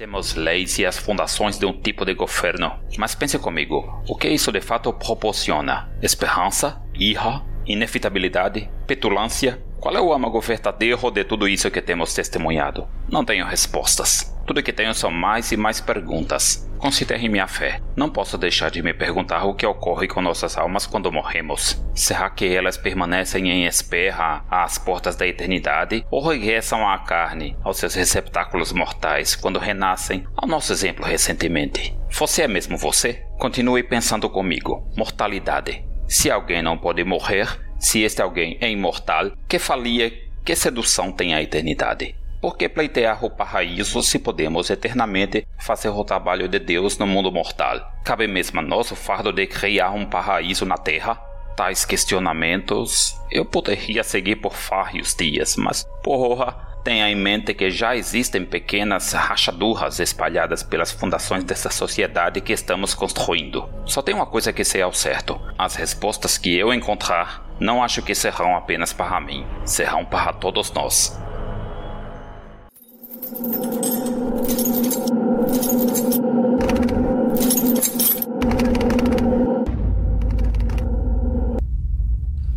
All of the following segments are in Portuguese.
Temos leis e as fundações de um tipo de governo, mas pense comigo: o que isso de fato proporciona? Esperança? Ira? Inevitabilidade? Petulância? Qual é o âmago verdadeiro de tudo isso que temos testemunhado? Não tenho respostas. Tudo que tenho são mais e mais perguntas. Considere minha fé. Não posso deixar de me perguntar o que ocorre com nossas almas quando morremos. Será que elas permanecem em espera às portas da eternidade ou regressam à carne, aos seus receptáculos mortais, quando renascem, ao nosso exemplo recentemente? Você é mesmo você? Continue pensando comigo. Mortalidade. Se alguém não pode morrer, se este alguém é imortal, que falia, que sedução tem a eternidade? Por que pleitear o paraíso se podemos eternamente fazer o trabalho de Deus no mundo mortal? Cabe mesmo a nós o fardo de criar um paraíso na terra? Tais questionamentos eu poderia seguir por vários dias, mas porra, tenha em mente que já existem pequenas rachaduras espalhadas pelas fundações dessa sociedade que estamos construindo. Só tem uma coisa que sei ao certo: as respostas que eu encontrar não acho que serão apenas para mim, serão para todos nós.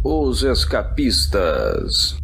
Os escapistas.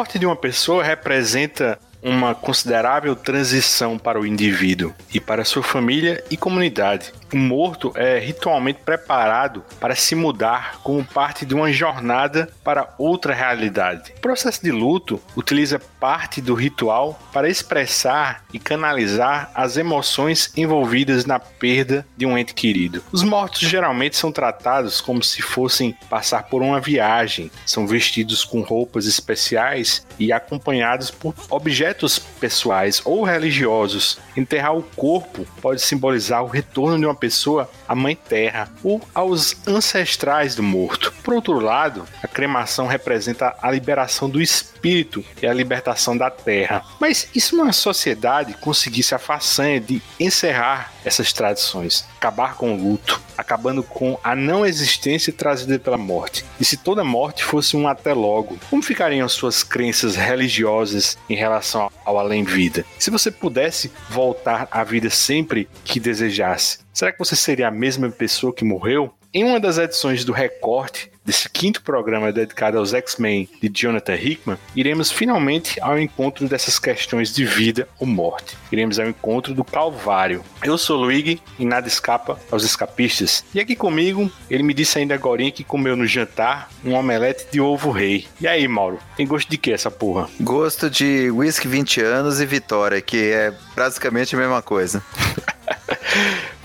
Morte de uma pessoa representa uma considerável transição para o indivíduo e para sua família e comunidade. O morto é ritualmente preparado para se mudar como parte de uma jornada para outra realidade. O processo de luto utiliza parte do ritual para expressar e canalizar as emoções envolvidas na perda de um ente querido. Os mortos geralmente são tratados como se fossem passar por uma viagem, são vestidos com roupas especiais e acompanhados por objetos pessoais ou religiosos. Enterrar o corpo pode simbolizar o retorno de uma pessoa à Mãe Terra ou aos ancestrais do morto. Por outro lado, a cremação representa a liberação do espírito e a libertação da terra. Mas e se uma sociedade conseguisse a façanha de encerrar essas tradições, acabar com o luto, acabando com a não existência trazida pela morte? E se toda morte fosse um até logo, como ficariam suas crenças religiosas em relação ao além-vida? Se você pudesse voltar à vida sempre que desejasse, será que você seria a mesma pessoa que morreu? Em uma das edições do Recorte desse quinto programa dedicado aos X-Men de Jonathan Hickman, iremos finalmente ao encontro dessas questões de vida ou morte. Iremos ao encontro do Calvário. Eu sou Luigi e nada escapa aos escapistas. E aqui comigo, ele me disse ainda agora que comeu no jantar um omelete de ovo rei. E aí, Mauro, tem gosto de que essa porra? Gosto de whisky 20 anos e vitória, que é basicamente a mesma coisa.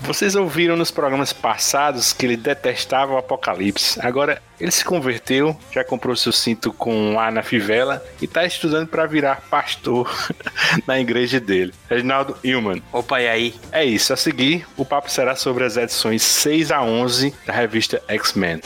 Vocês ouviram nos programas passados que ele detestava o apocalipse. Agora ele se converteu, já comprou seu cinto com A na fivela e está estudando para virar pastor na igreja dele. Reginaldo Hillman. Opa, e aí? É isso, a seguir o papo será sobre as edições 6 a 11 da revista X-Men.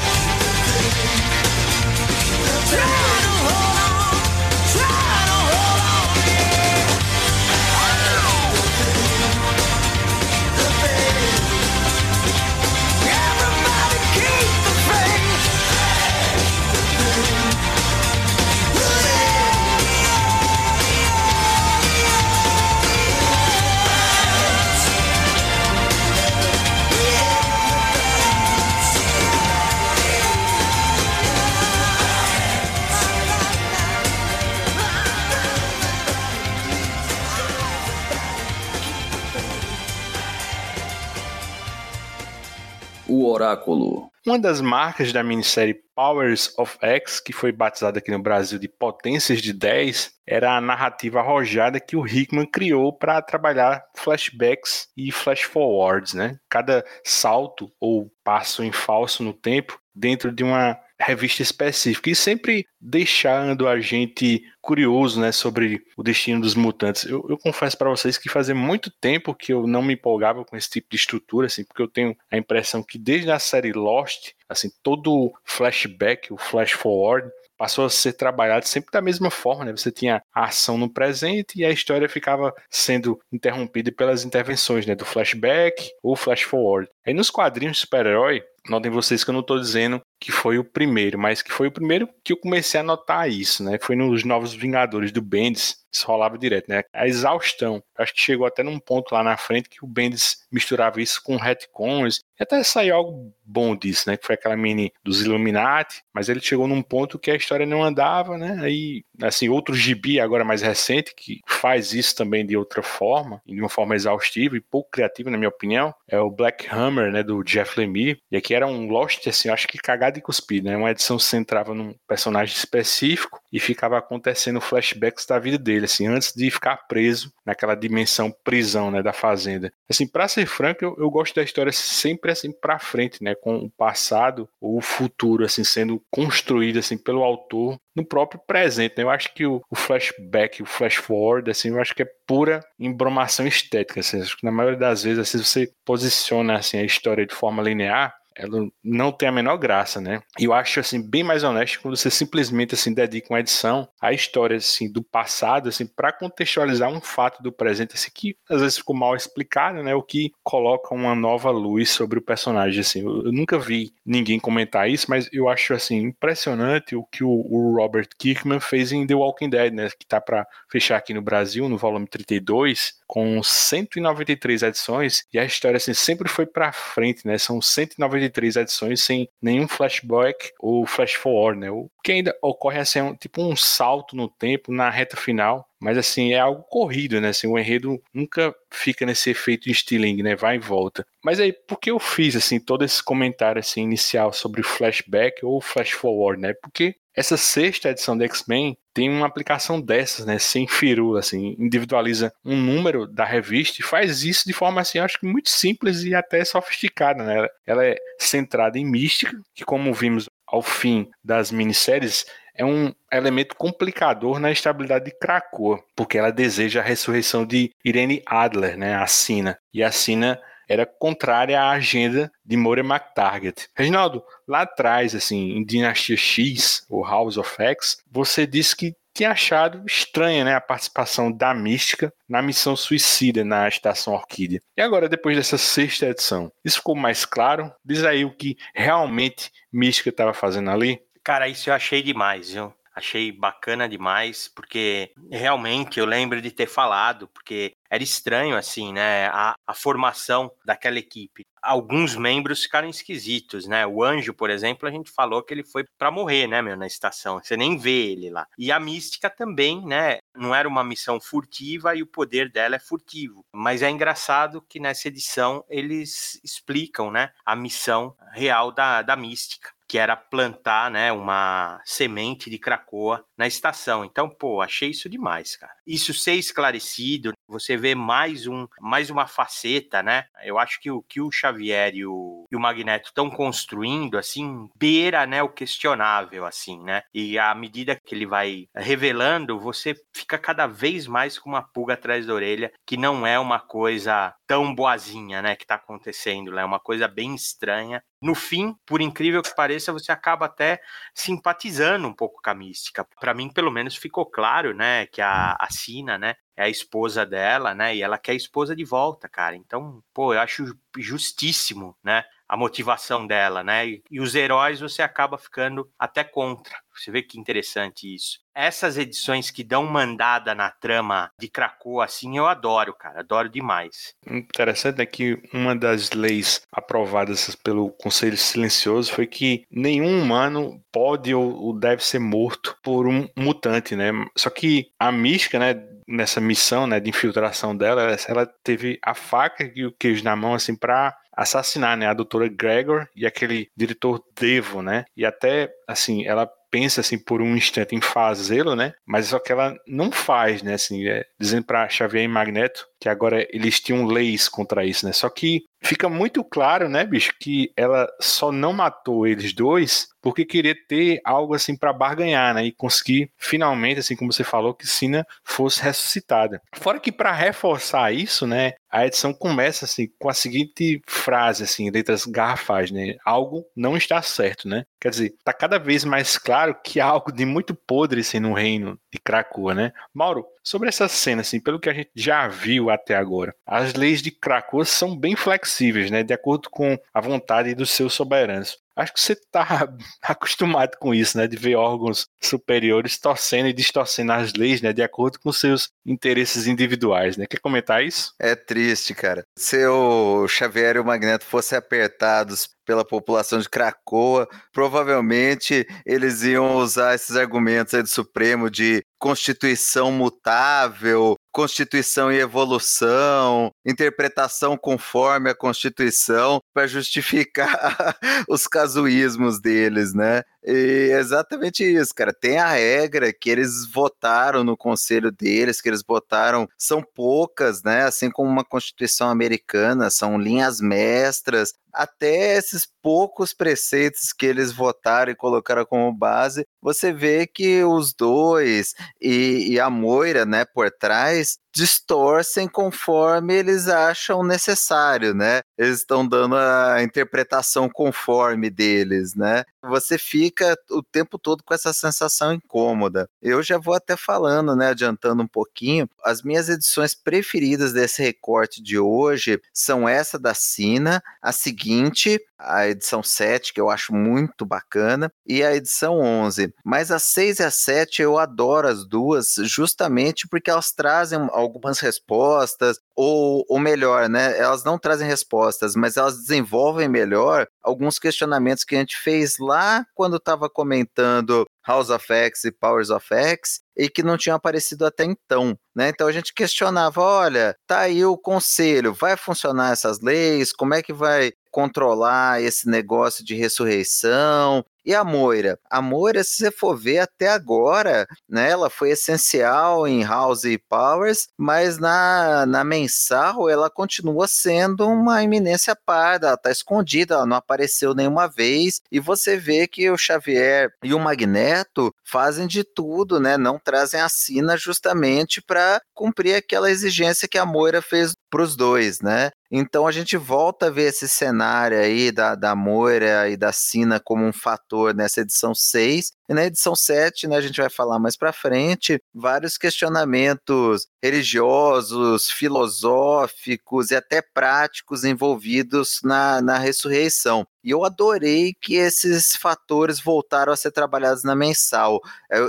Oráculo. Uma das marcas da minissérie Powers of X, que foi batizada aqui no Brasil de Potências de 10, era a narrativa arrojada que o Hickman criou para trabalhar flashbacks e flash forwards, né? Cada salto ou passo em falso no tempo dentro de uma revista específica e sempre deixando a gente curioso, né, sobre o destino dos mutantes. Eu, eu confesso para vocês que fazia muito tempo que eu não me empolgava com esse tipo de estrutura, assim, porque eu tenho a impressão que desde a série Lost, assim, todo flashback, o flash forward, passou a ser trabalhado sempre da mesma forma, né? Você tinha a ação no presente e a história ficava sendo interrompida pelas intervenções, né? Do flashback ou flash forward. Aí nos quadrinhos de super-herói, notem vocês que eu não estou dizendo que foi o primeiro, mas que foi o primeiro que eu comecei a notar isso, né? Foi nos Novos Vingadores do Bendis, isso rolava direto, né? A exaustão. Acho que chegou até num ponto lá na frente que o Bendis misturava isso com retcons, e até saiu algo bom disso, né? Que foi aquela mini dos Illuminati, mas ele chegou num ponto que a história não andava, né? Aí, assim, outro gibi agora mais recente que faz isso também de outra forma, de uma forma exaustiva e pouco criativa, na minha opinião, é o Black Hammer, né? Do Jeff Lemire, e aqui era um Lost, assim, acho que cagado e cuspido, né? Uma edição se centrava num personagem específico e ficava acontecendo flashbacks da vida dele, assim, antes de ficar preso naquela dimensão prisão, né, da fazenda. Assim, para ser franco, eu, eu, gosto da história sempre assim para frente, né, com o passado ou o futuro assim sendo construído assim pelo autor no próprio presente. Né? Eu acho que o, o, flashback, o flash forward, assim, eu acho que é pura embromação estética. Assim, acho que na maioria das vezes, assim, você posiciona assim a história de forma linear, ela não tem a menor graça, né? E eu acho assim bem mais honesto quando você simplesmente assim dedica uma edição à história assim do passado assim para contextualizar um fato do presente assim que às vezes ficou mal explicado, né? O que coloca uma nova luz sobre o personagem assim. Eu, eu nunca vi ninguém comentar isso, mas eu acho assim impressionante o que o, o Robert Kirkman fez em The Walking Dead, né? Que tá para fechar aqui no Brasil no volume 32 com 193 edições e a história assim sempre foi para frente, né? São 193 edições sem nenhum flashback ou flash forward, né? O que ainda ocorre assim, é um, tipo um salto no tempo na reta final, mas assim é algo corrido, né? Assim, o enredo nunca fica nesse efeito de Stilling, né? Vai e volta. Mas aí, por que eu fiz assim todo esse comentário assim inicial sobre flashback ou flash forward, né? Porque essa sexta edição do X-Men tem uma aplicação dessas, né, sem firula, assim, individualiza um número da revista e faz isso de forma, assim, acho que muito simples e até sofisticada, né? Ela é centrada em mística, que como vimos ao fim das minisséries, é um elemento complicador na estabilidade de Krakoa, porque ela deseja a ressurreição de Irene Adler, né, a Sina. E a Sina era contrária à agenda de Moira McTarget. Reginaldo, lá atrás, assim, em Dinastia X, ou House of X, você disse que tinha achado estranha né, a participação da Mística na missão suicida na Estação Orquídea. E agora, depois dessa sexta edição, isso ficou mais claro? Diz aí o que realmente Mística estava fazendo ali? Cara, isso eu achei demais, viu? Achei bacana demais, porque realmente eu lembro de ter falado, porque era estranho, assim, né? A, a formação daquela equipe. Alguns membros ficaram esquisitos, né? O Anjo, por exemplo, a gente falou que ele foi para morrer, né, meu, na estação. Você nem vê ele lá. E a Mística também, né? Não era uma missão furtiva e o poder dela é furtivo. Mas é engraçado que nessa edição eles explicam, né? A missão real da, da Mística que era plantar, né, uma semente de cracoa na estação. Então, pô, achei isso demais, cara. Isso ser esclarecido, você vê mais um, mais uma faceta, né? Eu acho que o que o Xavier e o, e o Magneto estão construindo, assim, beira, né, o questionável, assim, né? E à medida que ele vai revelando, você fica cada vez mais com uma pulga atrás da orelha, que não é uma coisa tão boazinha, né, que tá acontecendo, né? É uma coisa bem estranha no fim, por incrível que pareça, você acaba até simpatizando um pouco com a mística. Para mim, pelo menos, ficou claro, né, que a, a Sina, né, é a esposa dela, né, e ela quer a esposa de volta, cara. Então, pô, eu acho justíssimo, né, a motivação dela, né? E, e, os heróis você acaba ficando até contra. Você vê que interessante isso. Essas edições que dão mandada na trama de Krakow, assim, eu adoro, cara. Adoro demais. Interessante é que uma das leis aprovadas pelo Conselho Silencioso foi que nenhum humano pode ou deve ser morto por um mutante, né? Só que a mística, né? nessa missão né, de infiltração dela, ela teve a faca e o queijo na mão assim para assassinar, né, a doutora Gregor e aquele diretor Devo, né? E até assim, ela pensa assim por um instante em fazê-lo, né? Mas só que ela não faz, né? Assim, é, dizendo para Xavier e Magneto que agora eles tinham leis contra isso, né? Só que fica muito claro, né, bicho, que ela só não matou eles dois porque queria ter algo assim para barganhar, né, e conseguir finalmente, assim como você falou, que Sina fosse ressuscitada. Fora que para reforçar isso, né, a edição começa assim com a seguinte frase assim, letras garrafais, né? Algo não está certo, né? Quer dizer, tá cada vez mais claro que há algo de muito podre assim no reino de Krakoa, né? Mauro, sobre essa cena assim, pelo que a gente já viu até agora, as leis de Krakoa são bem flexíveis, né? De acordo com a vontade dos seus soberanos. Acho que você está acostumado com isso, né? De ver órgãos superiores torcendo e distorcendo as leis, né? De acordo com seus interesses individuais, né? Quer comentar isso? É triste, cara. Se o Xavier e o Magneto fossem apertados pela população de Cracoa, provavelmente eles iam usar esses argumentos aí do Supremo de constituição mutável, constituição e evolução, interpretação conforme a constituição, para justificar os casuísmos deles, né? E é exatamente isso, cara. Tem a regra que eles votaram no conselho deles, que eles votaram, são poucas, né? Assim como uma Constituição americana, são linhas mestras. Até esses poucos preceitos que eles votaram e colocaram como base, você vê que os dois e, e a Moira, né, por trás, place distorcem conforme eles acham necessário, né? Eles estão dando a interpretação conforme deles, né? Você fica o tempo todo com essa sensação incômoda. Eu já vou até falando, né, adiantando um pouquinho, as minhas edições preferidas desse recorte de hoje são essa da Sina, a seguinte, a edição 7, que eu acho muito bacana, e a edição 11. Mas a 6 e a 7 eu adoro as duas, justamente porque elas trazem algumas respostas, ou, ou melhor, né? Elas não trazem respostas, mas elas desenvolvem melhor alguns questionamentos que a gente fez lá quando estava comentando House of X e Powers of X e que não tinham aparecido até então, né? Então a gente questionava, olha, tá aí o conselho, vai funcionar essas leis? Como é que vai controlar esse negócio de ressurreição? E a Moira? A Moira, se você for ver até agora, né, ela foi essencial em House e Powers, mas na, na mensal ela continua sendo uma eminência parda, ela tá escondida, ela não apareceu nenhuma vez, e você vê que o Xavier e o Magneto fazem de tudo, né, não trazem a Sina justamente para cumprir aquela exigência que a Moira fez para os dois, né? Então a gente volta a ver esse cenário aí da, da Moira e da Sina como um fator nessa edição 6. E na edição 7, né, a gente vai falar mais para frente, vários questionamentos religiosos, filosóficos e até práticos envolvidos na, na ressurreição. E eu adorei que esses fatores voltaram a ser trabalhados na mensal.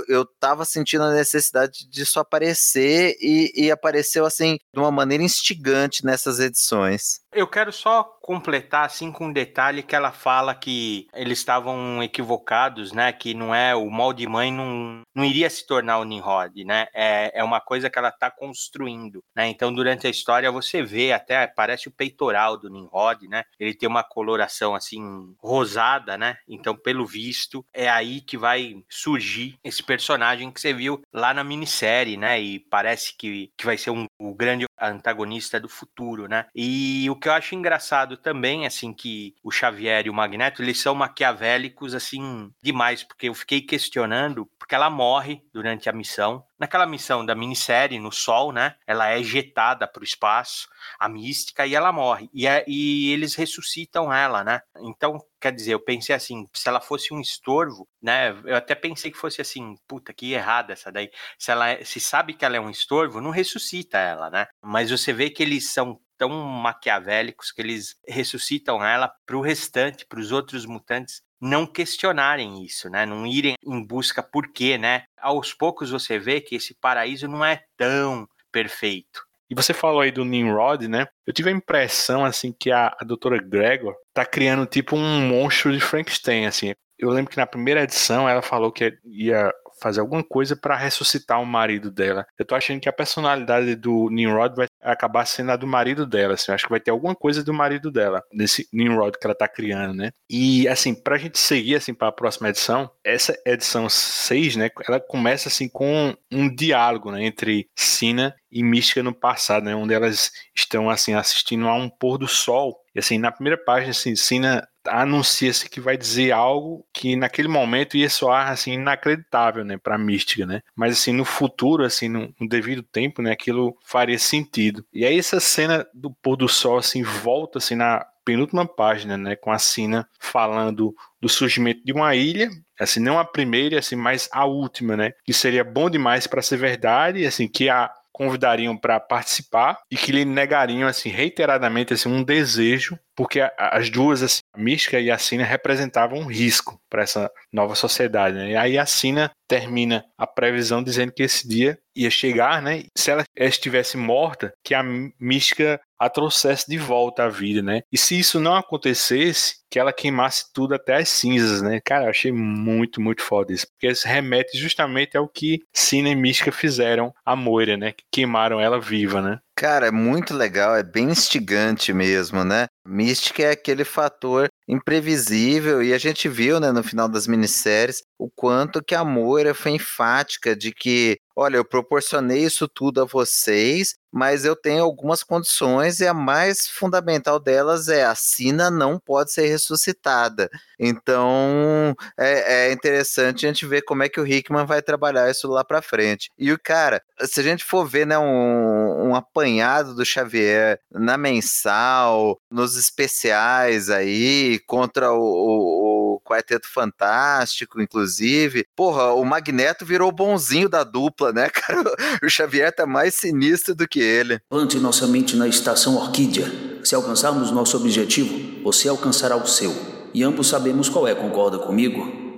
Eu, estava sentindo a necessidade disso aparecer e, e apareceu assim de uma maneira instigante nessas edições. Eu quero só completar assim com um detalhe que ela fala que eles estavam equivocados, né? Que não é o mal de mãe não, não iria se tornar o Nimrod, né? É, é uma coisa que ela está construindo, né? Então durante a história você vê até parece o peitoral do Nimrod, né? Ele tem uma coloração assim rosada, né? Então pelo visto é aí que vai surgir esse personagem que você viu lá na minissérie, né? E parece que, que vai ser um, o grande antagonista do futuro, né? E o que eu acho engraçado também, assim, que o Xavier e o Magneto, eles são maquiavélicos, assim, demais, porque eu fiquei questionando, porque ela morre durante a missão. Naquela missão da minissérie, no Sol, né? Ela é ejetada para o espaço, a mística, e ela morre. E, é, e eles ressuscitam ela, né? Então, quer dizer, eu pensei assim, se ela fosse um estorvo, né? Eu até pensei que fosse assim, puta, que errada essa daí. Se ela é, se sabe que ela é um estorvo, não ressuscita ela, né? Mas você vê que eles são tão maquiavélicos que eles ressuscitam ela para o restante, para os outros mutantes não questionarem isso, né? Não irem em busca por quê, né? Aos poucos você vê que esse paraíso não é tão perfeito. E você falou aí do Nimrod, né? Eu tive a impressão, assim, que a, a doutora Gregor tá criando tipo um monstro de Frankenstein, assim. Eu lembro que na primeira edição ela falou que ia fazer alguma coisa para ressuscitar o marido dela. Eu tô achando que a personalidade do Nimrod vai acabar sendo a do marido dela, assim. Eu acho que vai ter alguma coisa do marido dela, desse Nimrod que ela tá criando, né? E, assim, pra gente seguir, assim, para a próxima edição, essa edição 6, né, ela começa, assim, com um diálogo, né, entre Sina e Mística no passado, né, onde elas estão, assim, assistindo a um pôr do sol. E, assim, na primeira página, assim, Sina anuncia-se que vai dizer algo que naquele momento ia soar assim inacreditável, né, para mística, né? Mas assim no futuro, assim no, no, devido tempo, né, aquilo faria sentido. E aí essa cena do pôr do sol assim volta assim na penúltima página, né, com a Sina falando do surgimento de uma ilha, assim não a primeira, assim, mas a última, né, que seria bom demais para ser verdade, assim que a convidariam para participar e que lhe negariam assim reiteradamente assim um desejo porque as duas, assim, a Mística e a Sina, representavam um risco para essa nova sociedade. Né? E aí a Sina termina a previsão dizendo que esse dia ia chegar, né? Se ela estivesse morta, que a Mística a trouxesse de volta à vida, né? E se isso não acontecesse, que ela queimasse tudo até as cinzas, né? Cara, eu achei muito, muito foda isso. Porque isso remete justamente ao que Sina e Mística fizeram a Moira, né? Que queimaram ela viva, né? Cara, é muito legal, é bem instigante mesmo, né? Mística é aquele fator imprevisível e a gente viu, né, no final das minisséries, o quanto que a Moira foi enfática de que, olha, eu proporcionei isso tudo a vocês, mas eu tenho algumas condições e a mais fundamental delas é a Sina não pode ser ressuscitada. Então é, é interessante a gente ver como é que o Hickman vai trabalhar isso lá para frente. E o cara, se a gente for ver, né, um, um apanhado do Xavier na mensal, nos especiais aí contra o, o, o Quarteto Fantástico, inclusive. Porra, o Magneto virou o bonzinho da dupla, né, cara? O Xavier tá mais sinistro do que ele. Plante nossa mente na estação Orquídea. Se alcançarmos nosso objetivo, você alcançará o seu. E ambos sabemos qual é, concorda comigo?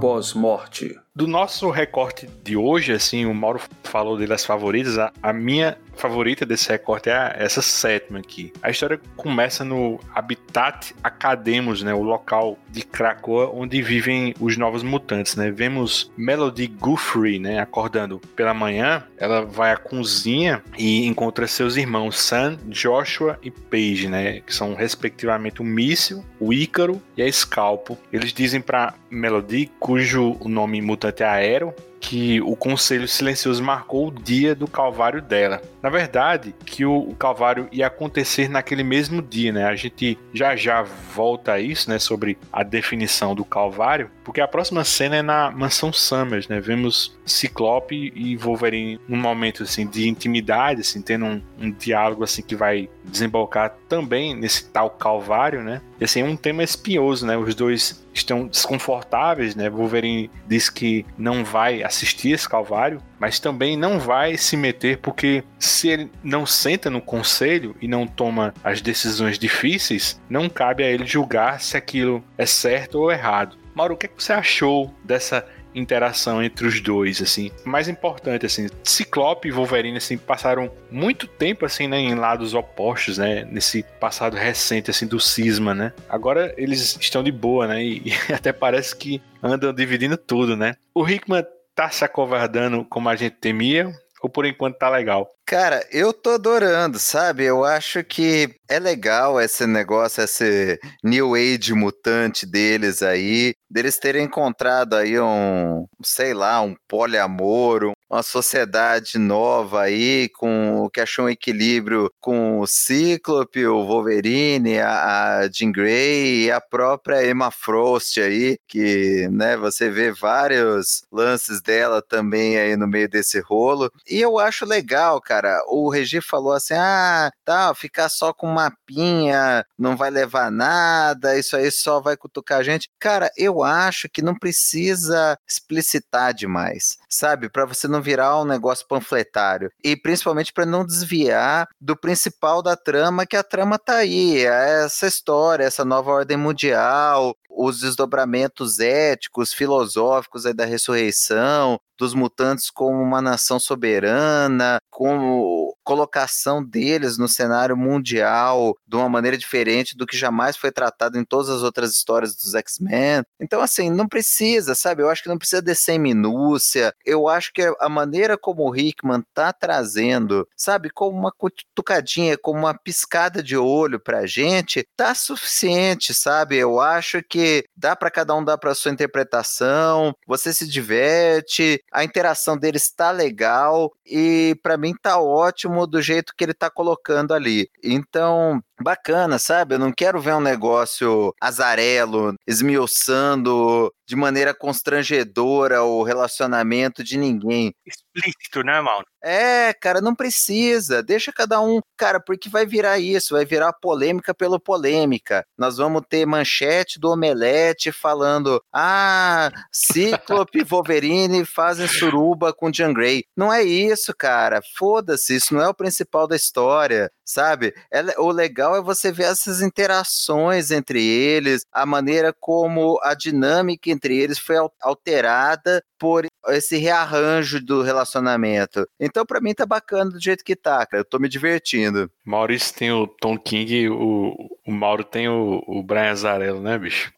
Pós-morte. Do nosso recorte de hoje, assim, o Mauro falou dele as favoritas, a, a minha favorita desse recorte é a, essa sétima aqui. A história começa no Habitat Academos, né, o local de Krakoa onde vivem os novos mutantes, né? Vemos Melody Guthrie, né, acordando pela manhã, ela vai à cozinha e encontra seus irmãos Sam, Joshua e Paige, né, que são respectivamente o Míssil, o Ícaro e a Scalpo. Eles dizem para Melody, cujo nome mutante mutante aéreo que o Conselho Silencioso marcou o dia do calvário dela. Na verdade, que o, o, calvário ia acontecer naquele mesmo dia, né? A gente já já volta a isso, né? Sobre a definição do calvário, porque a próxima cena é na mansão Summers, né? Vemos Ciclope e Wolverine num momento assim de intimidade, assim, tendo um, um diálogo assim que vai desembocar também nesse tal calvário, né? E assim, é um tema espinhoso, né? Os dois estão desconfortáveis, né? Wolverine diz que não vai assistir esse calvário, mas também não vai se meter porque se ele não senta no conselho e não toma as decisões difíceis, não cabe a ele julgar se aquilo é certo ou errado. Mauro, o que, é que você achou dessa interação entre os dois, assim. Mais importante, assim, Ciclope e Wolverine, assim, passaram muito tempo, assim, né, em lados opostos, né, nesse passado recente, assim, do cisma, né. Agora eles estão de boa, né, e, e até parece que andam dividindo tudo, né. O Hickman tá se acovardando como a gente temia, ou por enquanto tá legal? Cara, eu tô adorando, sabe? Eu acho que é legal esse negócio, esse New Age mutante deles aí, deles terem encontrado aí um, sei lá, um poliamor, uma sociedade nova aí, com que achou um equilíbrio com o Cíclope, o Wolverine, a, a Jean Grey e a própria Emma Frost aí, que, né, você vê vários lances dela também aí no meio desse rolo. E eu acho legal, cara o Regi falou assim: ah, tá, ficar só com mapinha não vai levar nada, isso aí só vai cutucar a gente. Cara, eu acho que não precisa explicitar demais, sabe? Para você não virar um negócio panfletário. E principalmente para não desviar do principal da trama, que a trama tá aí, é essa história, essa nova ordem mundial, os desdobramentos éticos, filosóficos da ressurreição, dos mutantes como uma nação soberana, como colocação deles no cenário mundial de uma maneira diferente do que jamais foi tratado em todas as outras histórias dos X-Men. Então, assim, não precisa, sabe? Eu acho que não precisa descer em minúcia. Eu acho que a maneira como o Hickman tá trazendo, sabe, como uma cutucadinha, como uma piscada de olho pra gente, tá suficiente, sabe? Eu acho que dá para cada um dar para sua interpretação, você se diverte, a interação deles tá legal e para mim tá ótimo do jeito que ele tá colocando ali. Então, bacana, sabe? Eu não quero ver um negócio azarelo, esmiuçando de maneira constrangedora o relacionamento de ninguém. Explícito, né, Mauro? É, cara, não precisa. Deixa cada um, cara, porque vai virar isso, vai virar polêmica pela polêmica. Nós vamos ter manchete do Omelete falando: ah, Cíclope e Wolverine fazem suruba com Jean Grey. Não é isso, cara. Foda-se, isso não é o principal da história sabe? É, o legal é você ver essas interações entre eles, a maneira como a dinâmica entre eles foi alterada por esse rearranjo do relacionamento. Então, para mim, tá bacana do jeito que tá, cara. Eu tô me divertindo. Maurício tem o Tom King, o, o Mauro tem o, o Brian Zarello, né, bicho?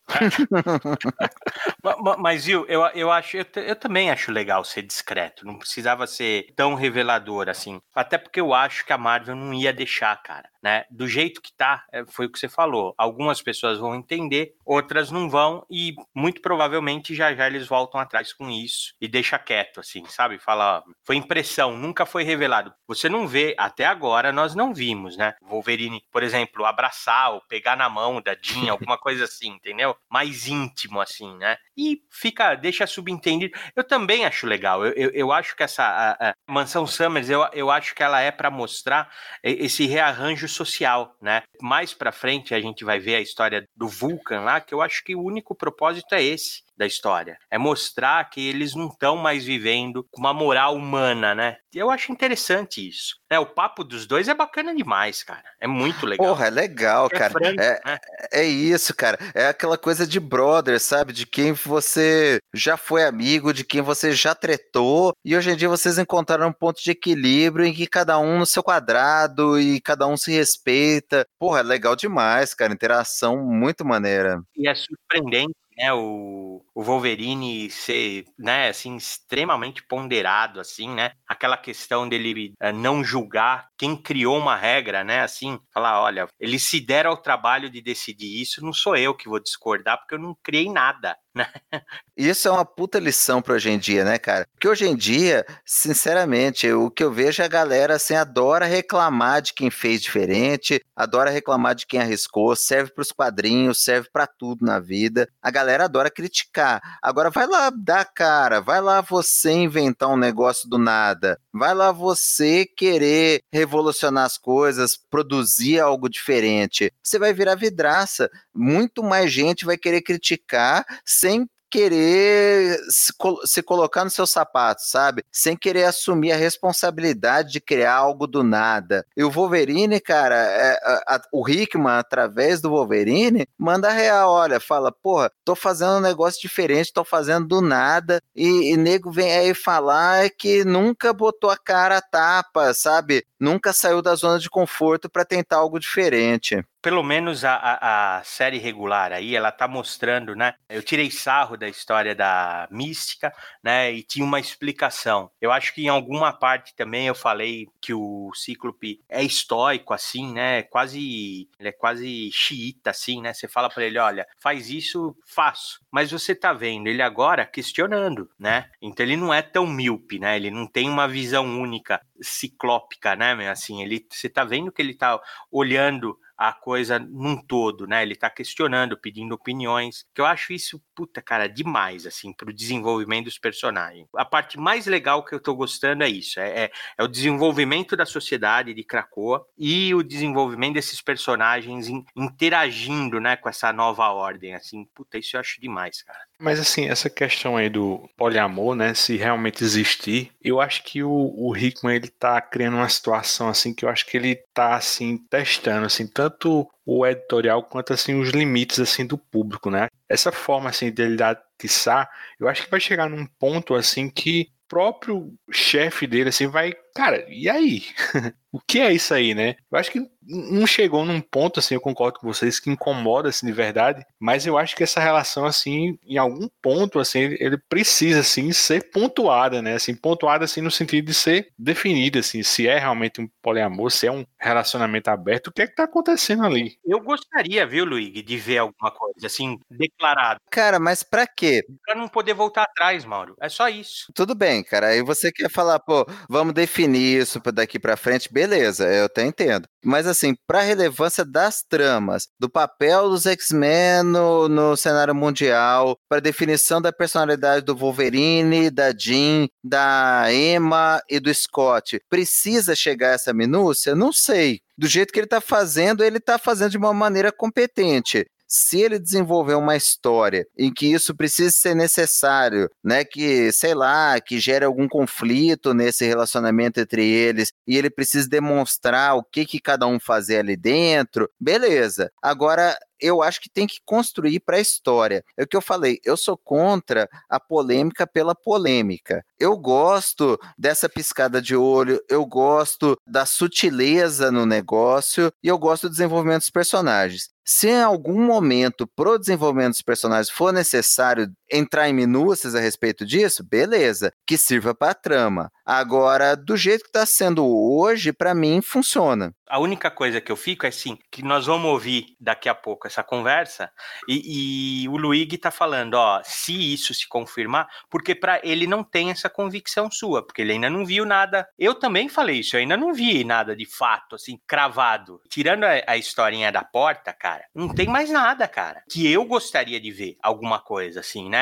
Mas, viu, eu, eu acho, eu, eu, também acho legal ser discreto. Não precisava ser tão revelador assim. Até porque eu acho que a Marvel não ia deixar, cara. Né? Do jeito que tá, é, foi o que você falou. Algumas pessoas vão entender, outras não vão, e muito provavelmente já já eles voltam atrás com isso e deixa quieto, assim, sabe? Fala, foi impressão, nunca foi revelado. Você não vê, até agora nós não vimos, né? Wolverine, por exemplo, abraçar ou pegar na mão da Jean, alguma coisa assim, entendeu? Mais íntimo, assim, né? E fica, deixa subentendido. Eu também acho legal. Eu, eu, eu acho que essa a, a Mansão Summers, eu, eu acho que ela é para mostrar esse rearranjo social, né? Mais para frente a gente vai ver a história do Vulcan lá, que eu acho que o único propósito é esse da história. É mostrar que eles não estão mais vivendo com uma moral humana, né? E eu acho interessante isso. É, o papo dos dois é bacana demais, cara. É muito legal. Porra, é legal, é cara. Franco, é, né? é isso, cara. É aquela coisa de brother, sabe? De quem você já foi amigo, de quem você já tretou. E hoje em dia vocês encontraram um ponto de equilíbrio em que cada um no seu quadrado e cada um se respeita. Porra, é legal demais, cara. Interação muito maneira. E é surpreendente né, o, o Wolverine ser, né, assim, extremamente ponderado, assim, né, aquela questão dele é, não julgar quem criou uma regra, né, assim, falar, olha, ele se der ao trabalho de decidir isso, não sou eu que vou discordar, porque eu não criei nada, né? Isso é uma puta lição para hoje em dia, né, cara? Porque hoje em dia, sinceramente, o que eu vejo é a galera assim adora reclamar de quem fez diferente, adora reclamar de quem arriscou, serve para os quadrinhos, serve para tudo na vida. A galera adora criticar. Agora vai lá dar cara, vai lá você inventar um negócio do nada, vai lá você querer revolucionar as coisas, produzir algo diferente. Você vai virar vidraça. Muito mais gente vai querer criticar sem querer se, se, colocar no seu sapato, sabe? Sem querer assumir a responsabilidade de criar algo do nada. E o Wolverine, cara, é, a, a, o Hickman, através do Wolverine, manda real, olha, fala, porra, tô fazendo um negócio diferente, tô fazendo do nada, e, e nego vem aí falar que nunca botou a cara a tapa, sabe? Nunca saiu da zona de conforto para tentar algo diferente pelo menos a, a, a, série regular aí, ela tá mostrando, né? Eu tirei sarro da história da mística, né? E tinha uma explicação. Eu acho que em alguma parte também eu falei que o Cíclope é estoico, assim, né? Quase. Ele é quase xiita, assim, né? Você fala para ele: olha, faz isso, faço. Mas você tá vendo ele agora questionando, né? Então ele não é tão míope, né? Ele não tem uma visão única, ciclópica, né? Assim, ele, você tá vendo que ele tá olhando a coisa num todo, né? Ele tá questionando, pedindo opiniões, que eu acho isso, puta, cara, demais, assim, pro desenvolvimento dos personagens. A parte mais legal que eu tô gostando é isso, é, é, é o desenvolvimento da sociedade de Krakoa e o desenvolvimento desses personagens in, interagindo, né, com essa nova ordem, assim, puta, isso eu acho demais, cara. Mas assim, essa questão aí do poliamor, né, se realmente existir, eu acho que o, o ele tá criando uma situação assim que eu acho que ele tá assim testando assim tanto o editorial quanto assim os limites assim do público, né? Essa forma assim dele atiçar, eu acho que vai chegar num ponto assim que próprio chefe dele assim vai, cara, e aí? o que é isso aí, né? Eu acho que não chegou num ponto, assim, eu concordo com vocês, que incomoda, assim, de verdade, mas eu acho que essa relação, assim, em algum ponto, assim, ele precisa, assim, ser pontuada, né? Assim, pontuada, assim, no sentido de ser definida, assim, se é realmente um poliamor, se é um relacionamento aberto, o que é que tá acontecendo ali? Eu gostaria, viu, Luigi, de ver alguma coisa, assim, declarado. Cara, mas pra quê? Pra não poder voltar atrás, Mauro. É só isso. Tudo bem, cara, aí você quer falar, pô, vamos definir isso daqui pra frente, beleza, eu até entendo. Mas assim, para a relevância das tramas, do papel dos X-Men no, no cenário mundial, para definição da personalidade do Wolverine, da Jean, da Emma e do Scott, precisa chegar a essa minúcia? Não sei do jeito que ele está fazendo, ele está fazendo de uma maneira competente se ele desenvolver uma história em que isso precisa ser necessário, né, que, sei lá, que gere algum conflito nesse relacionamento entre eles e ele precisa demonstrar o que que cada um fazer ali dentro, beleza. Agora, eu acho que tem que construir para a história. É o que eu falei, eu sou contra a polêmica pela polêmica. Eu gosto dessa piscada de olho, eu gosto da sutileza no negócio e eu gosto do desenvolvimento dos personagens. Se em algum momento pro desenvolvimento dos personagens for necessário entrar em minúcias a respeito disso, beleza, que sirva para trama. Agora, do jeito que está sendo hoje, para mim funciona. A única coisa que eu fico é assim, que nós vamos ouvir daqui a pouco essa conversa e, e o Luigi tá falando, ó, se isso se confirmar, porque para ele não tem essa convicção sua, porque ele ainda não viu nada. Eu também falei isso, eu ainda não vi nada de fato, assim, cravado. Tirando a, a historinha da porta, cara, não tem mais nada, cara, que eu gostaria de ver alguma coisa, assim, né?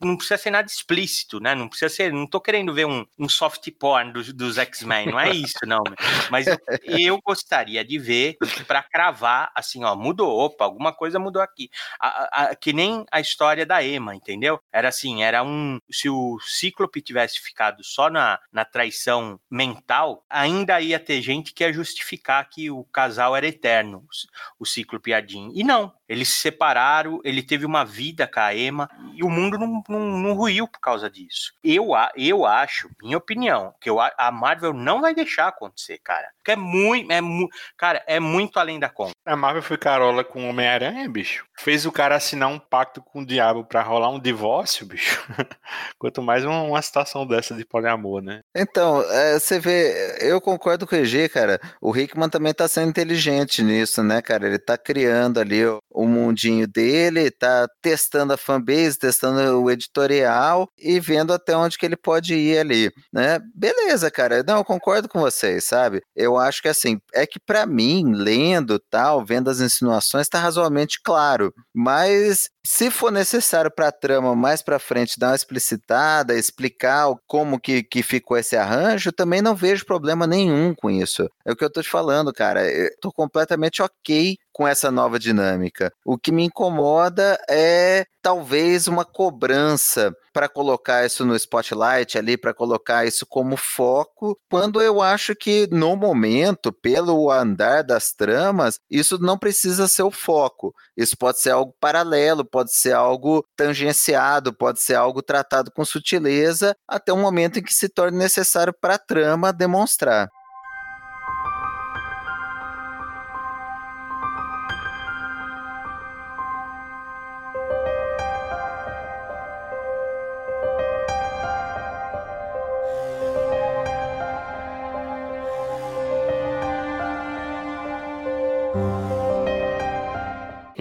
Não precisa ser nada explícito, né? Não precisa ser, não tô querendo ver um, um soft porn dos, dos X-Men, não é isso, não. Mas eu, gostaria de ver para cravar assim, ó, mudou, opa, alguma coisa mudou aqui. A, a, que nem a história da Emma, entendeu? Era assim, era um. Se o Cíclope tivesse ficado só na, na traição mental, ainda ia ter gente que ia justificar que o casal era eterno, o Cíclope e a Jean. E não, eles se separaram, ele teve uma vida com a Emma e o mundo não, não, não ruiu por causa disso. Eu, eu acho, minha opinião, que eu, a Marvel não vai deixar acontecer, cara. Porque é muito, é muito Cara, é muito além da conta. A Marvel foi carola com o Homem-Aranha, bicho. Fez o cara assinar um pacto com o diabo para rolar um divórcio, bicho. Quanto mais uma, uma situação dessa de poliamor, né? Então, é, você vê, eu concordo com o EG, cara. O Hickman também tá sendo inteligente nisso, né, cara? Ele tá criando ali o, o mundinho dele, tá testando a fanbase, testando o editorial e vendo até onde que ele pode ir ali, né? Beleza, cara. Não, eu concordo com vocês, sabe? Eu acho que assim, é que para mim, lendo tal, vendo as insinuações, está razoavelmente claro. Mas se for necessário para a trama mais para frente dar uma explicitada, explicar como que, que ficou esse arranjo, também não vejo problema nenhum com isso. É o que eu tô te falando, cara. Eu tô completamente ok com essa nova dinâmica. O que me incomoda é talvez uma cobrança para colocar isso no spotlight ali, para colocar isso como foco, quando eu acho que no momento, pelo andar das tramas, isso não precisa ser o foco. Isso pode ser algo paralelo, pode ser algo tangenciado, pode ser algo tratado com sutileza, até o momento em que se torne necessário para a trama demonstrar.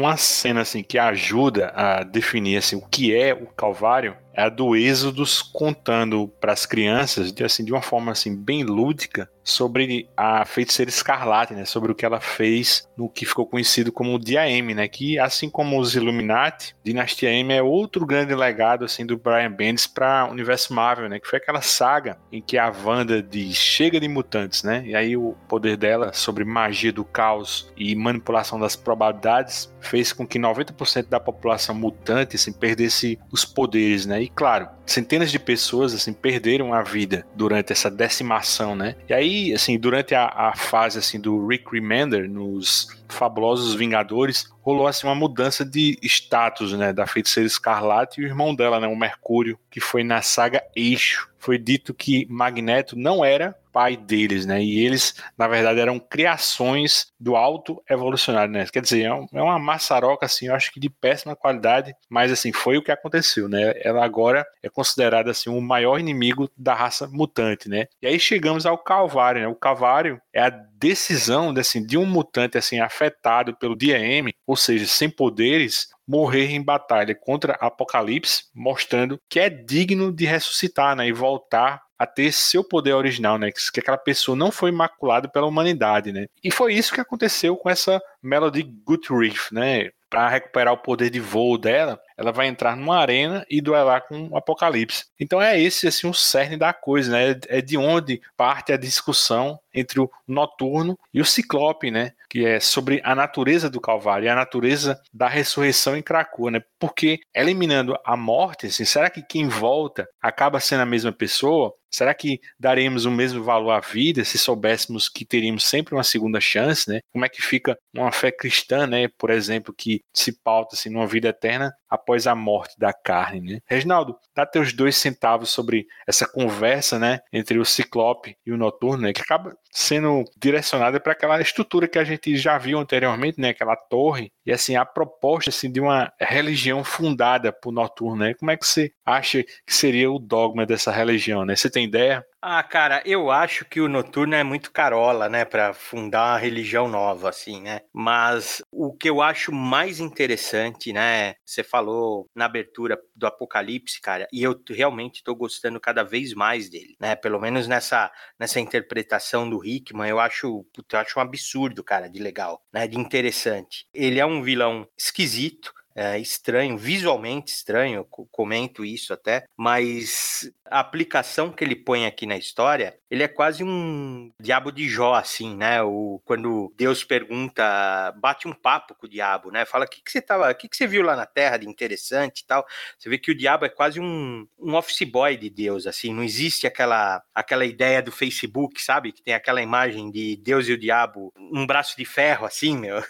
Uma cena assim que ajuda a definir assim o que é o Calvário é a do Êxodos contando para as crianças de assim de uma forma assim bem lúdica sobre a feiticeira Escarlate, né, sobre o que ela fez no que ficou conhecido como o Dia M, né, que assim como os Illuminati, Dinastia M é outro grande legado assim do Brian Bendis para o universo Marvel, né, que foi aquela saga em que a Wanda diz chega de mutantes, né, e aí o poder dela sobre magia do caos e manipulação das probabilidades fez com que 90% da população mutante assim, perdesse os poderes, né, e claro, centenas de pessoas assim perderam a vida durante essa decimação, né? E aí, assim, durante a, a fase assim do Rick Remender nos Fabulosos Vingadores, rolou assim uma mudança de status, né, da Feiticeira Escarlate e o irmão dela, né, o Mercúrio, que foi na saga Eixo. Foi dito que Magneto não era pai deles, né? E eles, na verdade, eram criações do alto evolucionário, né? Quer dizer, é, é uma maçaroca, assim, eu acho que de péssima qualidade, mas, assim, foi o que aconteceu, né? Ela agora é considerada, assim, o maior inimigo da raça mutante, né? E aí chegamos ao Calvário, né? O Calvário é a decisão, assim, de um mutante, assim, afetado pelo DAM, ou seja, sem poderes, morrer em batalha contra Apocalipse, mostrando que é digno de ressuscitar, né? E voltar a ter seu poder original, né? Que aquela pessoa não foi maculada pela humanidade, né? E foi isso que aconteceu com essa Melody Guthrie, né? Para recuperar o poder de voo dela, ela vai entrar numa arena e duelar com o Apocalipse. Então é esse assim o cerne da coisa, né? É de onde parte a discussão entre o Noturno e o Ciclope, né? Que é sobre a natureza do Calvário e a natureza da ressurreição em Krakoa, né? Porque eliminando a morte, assim, será que quem volta acaba sendo a mesma pessoa? Será que daremos o mesmo valor à vida se soubéssemos que teríamos sempre uma segunda chance, né? Como é que fica uma fé cristã, né? Por exemplo, que se pauta assim, numa vida eterna após a morte da carne, né? Reginaldo, dá teus dois centavos sobre essa conversa, né, entre o Ciclope e o Noturno, né, que acaba sendo direcionada para aquela estrutura que a gente já viu anteriormente, né, aquela torre, e assim a proposta assim de uma religião fundada por Noturno, né? Como é que você acha que seria o dogma dessa religião, né? Você tem ideia? Ah, cara, eu acho que o Noturno é muito carola, né, para fundar uma religião nova, assim, né? Mas o que eu acho mais interessante, né? Você falou na abertura do Apocalipse, cara, e eu realmente tô gostando cada vez mais dele, né? Pelo menos nessa, nessa interpretação do Hickman, eu acho, eu acho um absurdo, cara, de legal, né? De interessante. Ele é um vilão esquisito, é, estranho, visualmente estranho, comento isso até, mas a aplicação que ele põe aqui na história, ele é quase um diabo de Jó, assim, né? O, quando Deus pergunta, bate um papo com o diabo, né? Fala, o que, que você tava, o que, que você viu lá na Terra de interessante e tal? Você vê que o diabo é quase um, um office boy de Deus, assim, não existe aquela, aquela ideia do Facebook, sabe? Que tem aquela imagem de Deus e o diabo, um braço de ferro, assim, meu.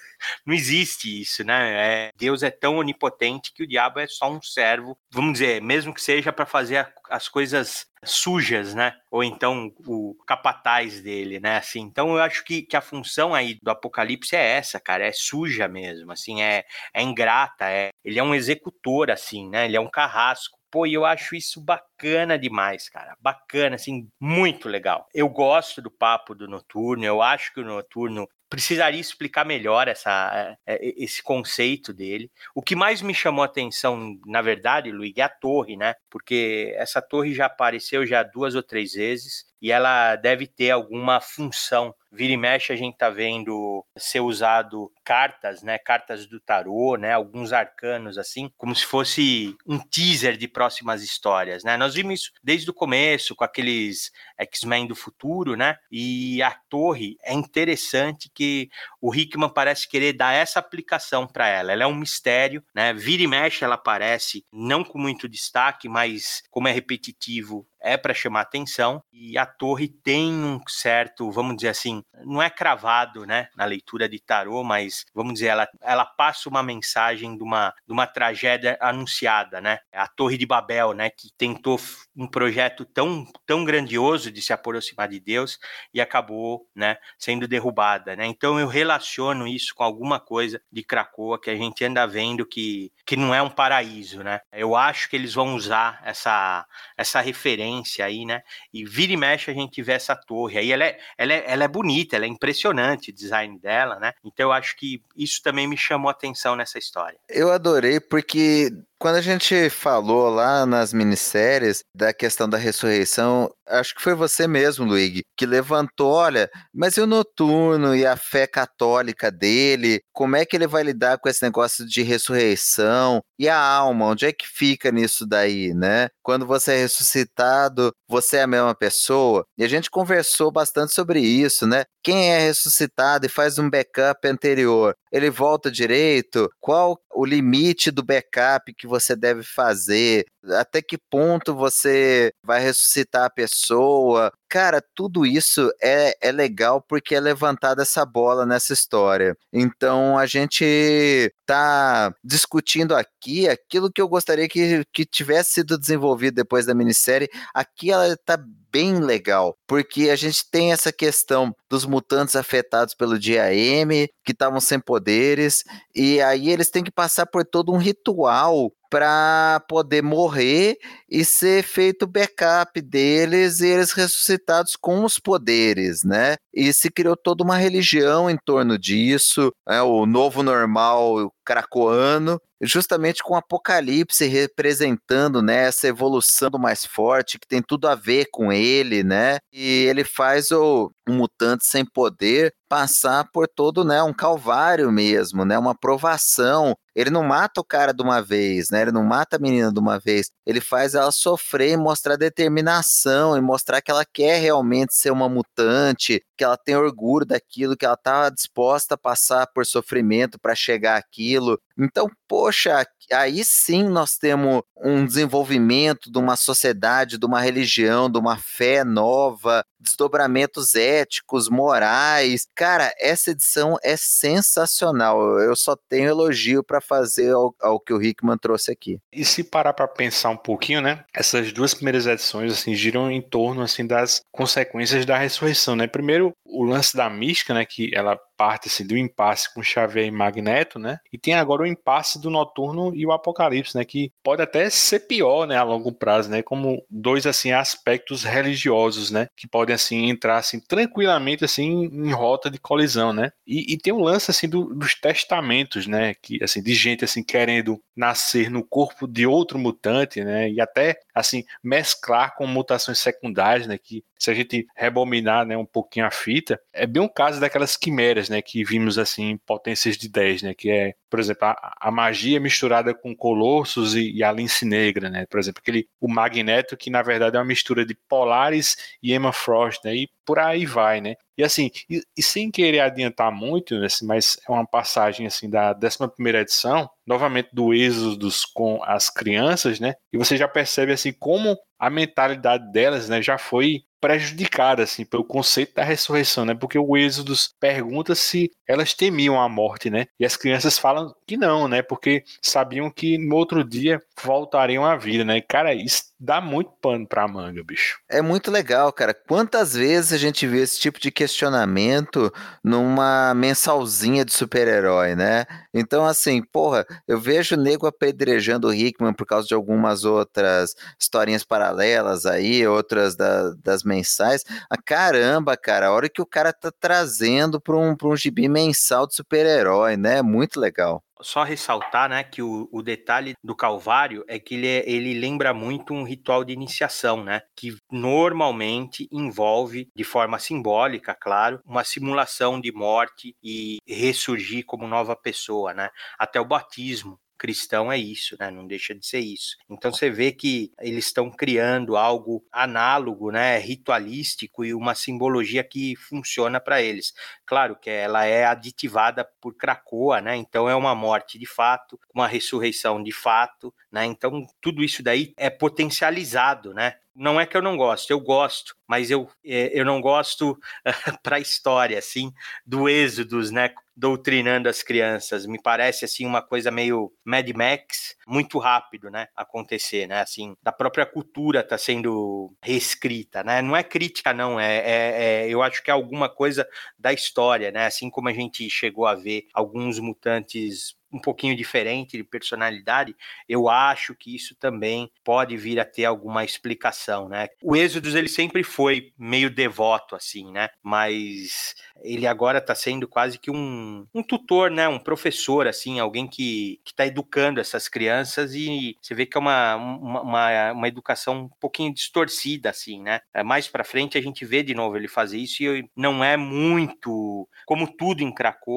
Não existe isso, né? É, Deus é tão onipotente que o diabo é só um servo, vamos dizer, mesmo que seja para fazer as coisas sujas, né? Ou então o capataz dele, né? Assim, então eu acho que, que a função aí do Apocalipse é essa, cara, é suja mesmo, assim, é, é ingrata, é, ele é um executor, assim, né? Ele é um carrasco. Pô, e eu acho isso bacana demais, cara. Bacana, assim, muito legal. Eu gosto do papo do Noturno, eu acho que o Noturno precisaria explicar melhor essa, é, esse conceito dele. O que mais me chamou a atenção, na verdade, Luiz, é a torre, né? Porque essa torre já apareceu já duas ou três vezes e ela deve ter alguma função. Vira e mexe a gente tá vendo ser usado cartas, né, cartas do tarô, né, alguns arcanos assim, como se fosse um teaser de próximas histórias, né? Nós vimos isso desde o começo com aqueles X-Men do futuro, né? E a torre é interessante que o Hickman parece querer dar essa aplicação para ela. Ela é um mistério, né? Vira e mexe ela aparece não com muito destaque, mas como é repetitivo, é para chamar atenção e a torre tem um certo, vamos dizer assim, não é cravado, né, na leitura de tarô, mas vamos dizer, ela, ela passa uma mensagem de uma, de uma tragédia anunciada, né? A Torre de Babel, né, que tentou um projeto tão, tão grandioso de se aproximar de Deus e acabou, né, sendo derrubada, né? Então eu relaciono isso com alguma coisa de Cracoa que a gente anda vendo que, que não é um paraíso, né? Eu acho que eles vão usar essa, essa referência aí, né? E vira e mexe a gente vê essa torre. Aí ela é, ela é, ela é bonita, ela é impressionante o design dela, né? Então eu acho que isso também me chamou a atenção nessa história. Eu adorei porque quando a gente falou lá nas minisséries da questão da ressurreição, acho que foi você mesmo, Luigi, que levantou, olha, mas e o noturno e a fé católica dele? Como é que ele vai lidar com esse negócio de ressurreição? E a alma, onde é que fica nisso daí, né? Quando você é ressuscitado, você é a mesma pessoa? E a gente conversou bastante sobre isso, né? Quem é ressuscitado e faz um backup anterior, ele volta direito? Qual o limite do backup que você deve fazer? Até que ponto você vai ressuscitar a pessoa? Cara, tudo isso é, é legal porque é levantada essa bola nessa história. Então a gente tá discutindo aqui aquilo que eu gostaria que, que tivesse sido desenvolvido depois da minissérie. Aqui ela tá bem legal, porque a gente tem essa questão dos mutantes afetados pelo DAM, que estavam sem poderes, e aí eles têm que passar por todo um ritual para poder morrer e ser feito backup deles e eles ressuscitados com os poderes, né? E se criou toda uma religião em torno disso, é o novo normal cracoano, justamente com o Apocalipse representando né, essa evolução do mais forte, que tem tudo a ver com ele, né? E ele faz o, um mutante sem poder passar por todo né, um calvário mesmo, né? Uma provação. Ele não mata o cara de uma vez, né? Ele não mata a menina de uma vez. Ele faz ela sofrer e mostrar determinação e mostrar que ela quer realmente ser uma mutante, que ela tem orgulho daquilo, que ela está disposta a passar por sofrimento para chegar àquilo. Então, poxa, aí sim nós temos um desenvolvimento de uma sociedade, de uma religião, de uma fé nova, desdobramentos éticos, morais. Cara, essa edição é sensacional. Eu só tenho elogio para fazer ao, ao, que o Hickman trouxe aqui. E se parar para pensar um pouquinho, né? Essas duas primeiras edições assim giram em torno assim das consequências da ressurreição, né? Primeiro, o lance da mística, né, que ela parte-se do impasse com Xavier e Magneto, né? E tem agora o impasse do Noturno e o Apocalipse, né? Que pode até ser pior, né? A longo prazo, né? Como dois, assim, aspectos religiosos, né? Que podem, assim, entrar, assim, tranquilamente, assim, em rota de colisão, né? E, e tem um lance, assim, do, dos testamentos, né? Que, assim, de gente, assim, querendo nascer no corpo de outro mutante, né? E até, assim, mesclar com mutações secundárias, né? Que se a gente rebobinar, né, um pouquinho a fita, é bem um caso daquelas quimeras, né, que vimos assim, potências de 10, né, que é, por exemplo, a, a magia misturada com Colossus e, e, a Lince Negra, né, por exemplo, aquele, o Magneto, que na verdade é uma mistura de Polaris e Emma Frost, né, e por aí vai, né. E assim, e, e sem querer adiantar muito, né, assim, mas é uma passagem assim da 11 edição, novamente do Êxodos com as crianças, né, e você já percebe assim como a mentalidade delas, né, já foi prejudicada assim pelo conceito da ressurreição, né? Porque o Êxodo pergunta se elas temiam a morte, né? E as crianças falam que não, né? Porque sabiam que no outro dia voltariam à vida, né? Cara, isso dá muito pano pra manga, bicho. É muito legal, cara. Quantas vezes a gente vê esse tipo de questionamento numa mensalzinha de super-herói, né? Então, assim, porra, eu vejo o nego apedrejando o Hickman por causa de algumas outras historinhas paralelas aí, outras da, das mensais. Ah, caramba, cara, a hora que o cara tá trazendo pra um, pra um gibi mensal de super-herói, né? Muito legal só ressaltar, né, que o, o detalhe do Calvário é que ele, é, ele lembra muito um ritual de iniciação, né, que normalmente envolve, de forma simbólica, claro, uma simulação de morte e ressurgir como nova pessoa, né, até o batismo cristão é isso, né? Não deixa de ser isso. Então você vê que eles estão criando algo análogo, né? Ritualístico e uma simbologia que funciona para eles. Claro que ela é aditivada por Krakoa, né? Então é uma morte de fato, uma ressurreição de fato, né? Então tudo isso daí é potencializado, né? não é que eu não gosto, eu gosto, mas eu, é, eu não gosto para a história, assim, do êxodos, né, doutrinando as crianças. Me parece, assim, uma coisa meio Mad Max, muito rápido, né, acontecer, né, assim, da própria cultura tá sendo reescrita, né, não é crítica, não, é, é, é eu acho que é alguma coisa da história, né, assim como a gente chegou a ver alguns mutantes um pouquinho diferente de personalidade, eu acho que isso também pode vir a ter alguma explicação, né? O Êxodos ele sempre foi meio devoto assim, né? Mas ele agora está sendo quase que um, um tutor, né? Um professor assim, alguém que está educando essas crianças e você vê que é uma, uma, uma, uma educação um pouquinho distorcida assim, né? É, mais para frente a gente vê de novo ele fazer isso e não é muito como tudo em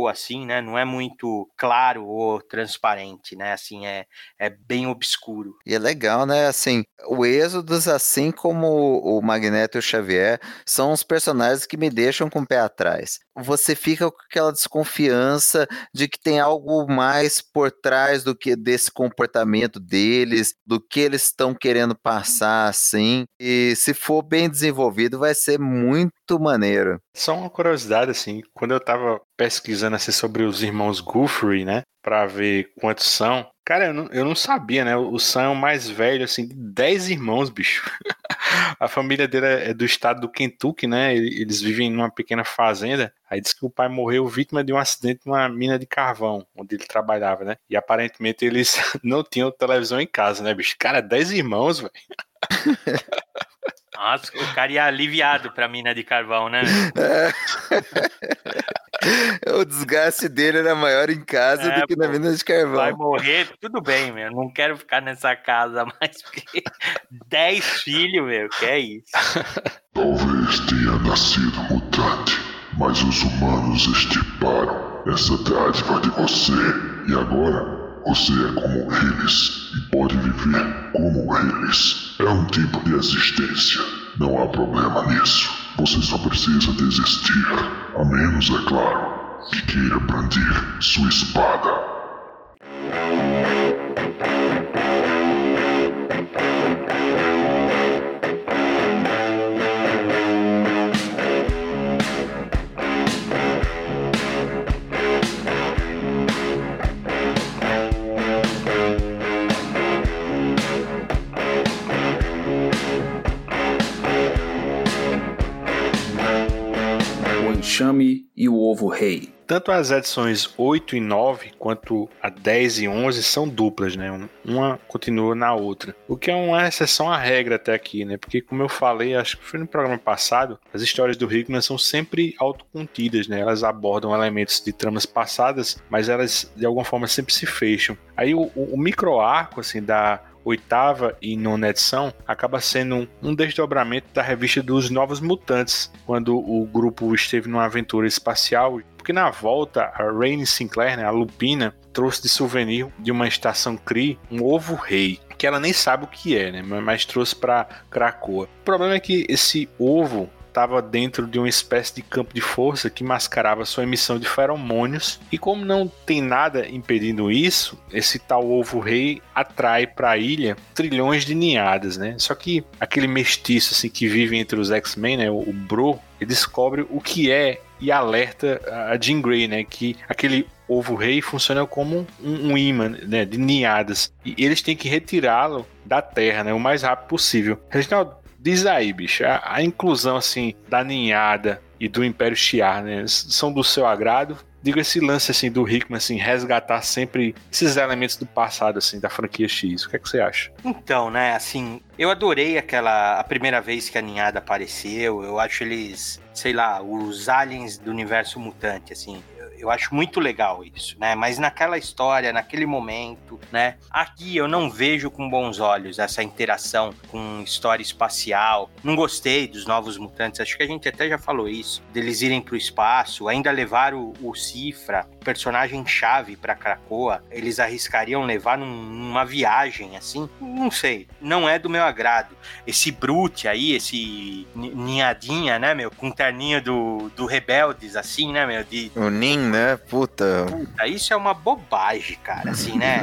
assim, né? Não é muito claro transparente, né? Assim, é, é bem obscuro. E é legal, né? Assim, o Êxodos, assim como o Magneto Xavier são os personagens que me deixam com o pé atrás. Você fica com aquela desconfiança de que tem algo mais por trás do que desse comportamento deles, do que eles estão querendo passar, assim. E se for bem desenvolvido, vai ser muito maneiro. Só uma curiosidade, assim, quando eu tava pesquisando assim, sobre os irmãos Guthrie, né, para ver quantos são, Cara, eu não, eu não sabia, né? O Sam é o mais velho, assim, de 10 irmãos, bicho. a família dele é, é do estado do Kentucky, né? Eles vivem numa pequena fazenda. Aí diz que o pai morreu vítima de um acidente numa mina de carvão, onde ele trabalhava, né? E aparentemente eles não tinham televisão em casa, né, bicho? Cara, 10 irmãos, velho. Nossa, o cara ia aliviado pra mina de carvão, né? É. o desgaste dele era maior em casa é, do que na mina de carvão. Vai morrer, tudo bem, meu. Não quero ficar nessa casa mais, porque 10 filhos, meu, que é isso? Talvez tenha nascido mutante, mas os humanos extirparam essa dádiva de você. E agora você é como eles e pode viver como eles. É um tipo de existência. Não há problema nisso. Você só precisa desistir. A menos, é claro, que queira brandir sua espada. enxame e o ovo rei. Tanto as edições 8 e 9 quanto a 10 e 11 são duplas, né? Uma continua na outra. O que é uma exceção à regra até aqui, né? Porque, como eu falei, acho que foi no programa passado, as histórias do Hickman são sempre autocontidas, né? Elas abordam elementos de tramas passadas, mas elas de alguma forma sempre se fecham. Aí o, o micro arco, assim, da oitava e nona edição acaba sendo um desdobramento da revista dos Novos Mutantes, quando o grupo esteve numa aventura espacial. Porque na volta, a Rainy Sinclair, né, a Lupina, trouxe de souvenir de uma estação Cree um ovo rei, que ela nem sabe o que é, né, mas trouxe para Krakoa. O problema é que esse ovo estava dentro de uma espécie de campo de força que mascarava sua emissão de feromônios. E como não tem nada impedindo isso, esse tal ovo rei atrai para a ilha trilhões de ninhadas, né? Só que aquele mestiço assim que vive entre os X-Men, né, o Bro, ele descobre o que é e alerta a Jean Grey, né, que aquele ovo rei funciona como um, um imã né, de ninhadas. E eles têm que retirá-lo da Terra, né, o mais rápido possível. Reginaldo, Diz aí, bicho, a, a inclusão assim da ninhada e do Império Shi'ar, né, são do seu agrado? Diga esse lance assim do Hickman assim resgatar sempre esses elementos do passado assim da franquia X. O que é que você acha? Então, né, assim, eu adorei aquela a primeira vez que a ninhada apareceu. Eu acho eles, sei lá, os aliens do universo mutante assim. Eu acho muito legal isso, né? Mas naquela história, naquele momento, né? Aqui eu não vejo com bons olhos essa interação com história espacial. Não gostei dos novos mutantes. Acho que a gente até já falou isso. Deles irem para o espaço, ainda levar o, o Cifra, personagem chave para Krakoa. Eles arriscariam levar num, numa viagem assim? Não sei. Não é do meu agrado. Esse Brute aí, esse ninhadinha, né, meu? Com terninho do, do Rebeldes, assim, né, meu? De... O Nin, né? Puta. Puta, isso é uma bobagem, cara, assim, né?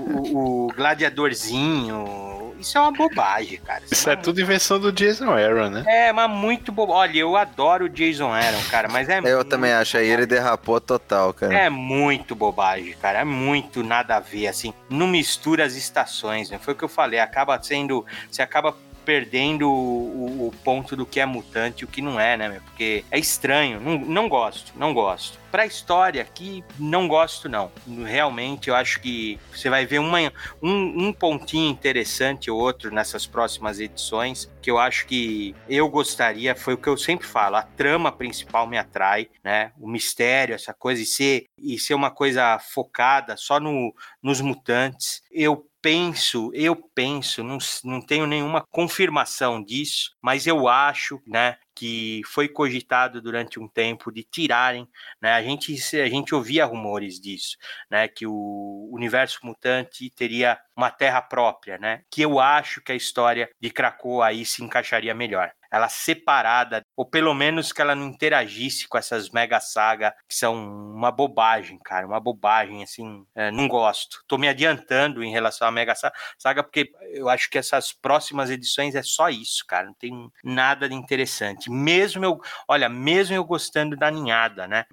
o, o, gladiadorzinho. Isso é uma bobagem, cara. Isso, isso é, é tudo invenção do Jason Aaron, né? É, mas muito bobo. Olha, eu adoro o Jason Aaron, cara, mas é Eu também acho, aí ele derrapou total, cara. É muito bobagem, cara. É muito nada a ver, assim. Não mistura as estações, né? Foi o que eu falei. Acaba sendo. Você acaba perdendo o, o, ponto do que é mutante e o que não é, né? Meu? Porque é estranho. Não, não gosto, não gosto. Pra história aqui, não gosto, não. Realmente, eu acho que você vai ver uma, um, um pontinho interessante ou outro nessas próximas edições, que eu acho que eu gostaria, foi o que eu sempre falo, a trama principal me atrai, né? O mistério, essa coisa, e ser, e ser uma coisa focada só no, nos mutantes. Eu penso, eu penso, não, não tenho nenhuma confirmação disso, mas eu acho, né, que foi cogitado durante um tempo de tirarem, né? A gente a gente ouvia rumores disso, né? Que o universo mutante teria uma terra própria, né? Que eu acho que a história de Krakoa aí se encaixaria melhor. Ela separada, ou pelo menos que ela não interagisse com essas mega saga que são uma bobagem, cara, uma bobagem, assim, é, não gosto. Tô me adiantando em relação à mega saga, porque eu acho que essas próximas edições é só isso, cara, não tem nada de interessante. Mesmo eu, olha, mesmo eu gostando da ninhada, né,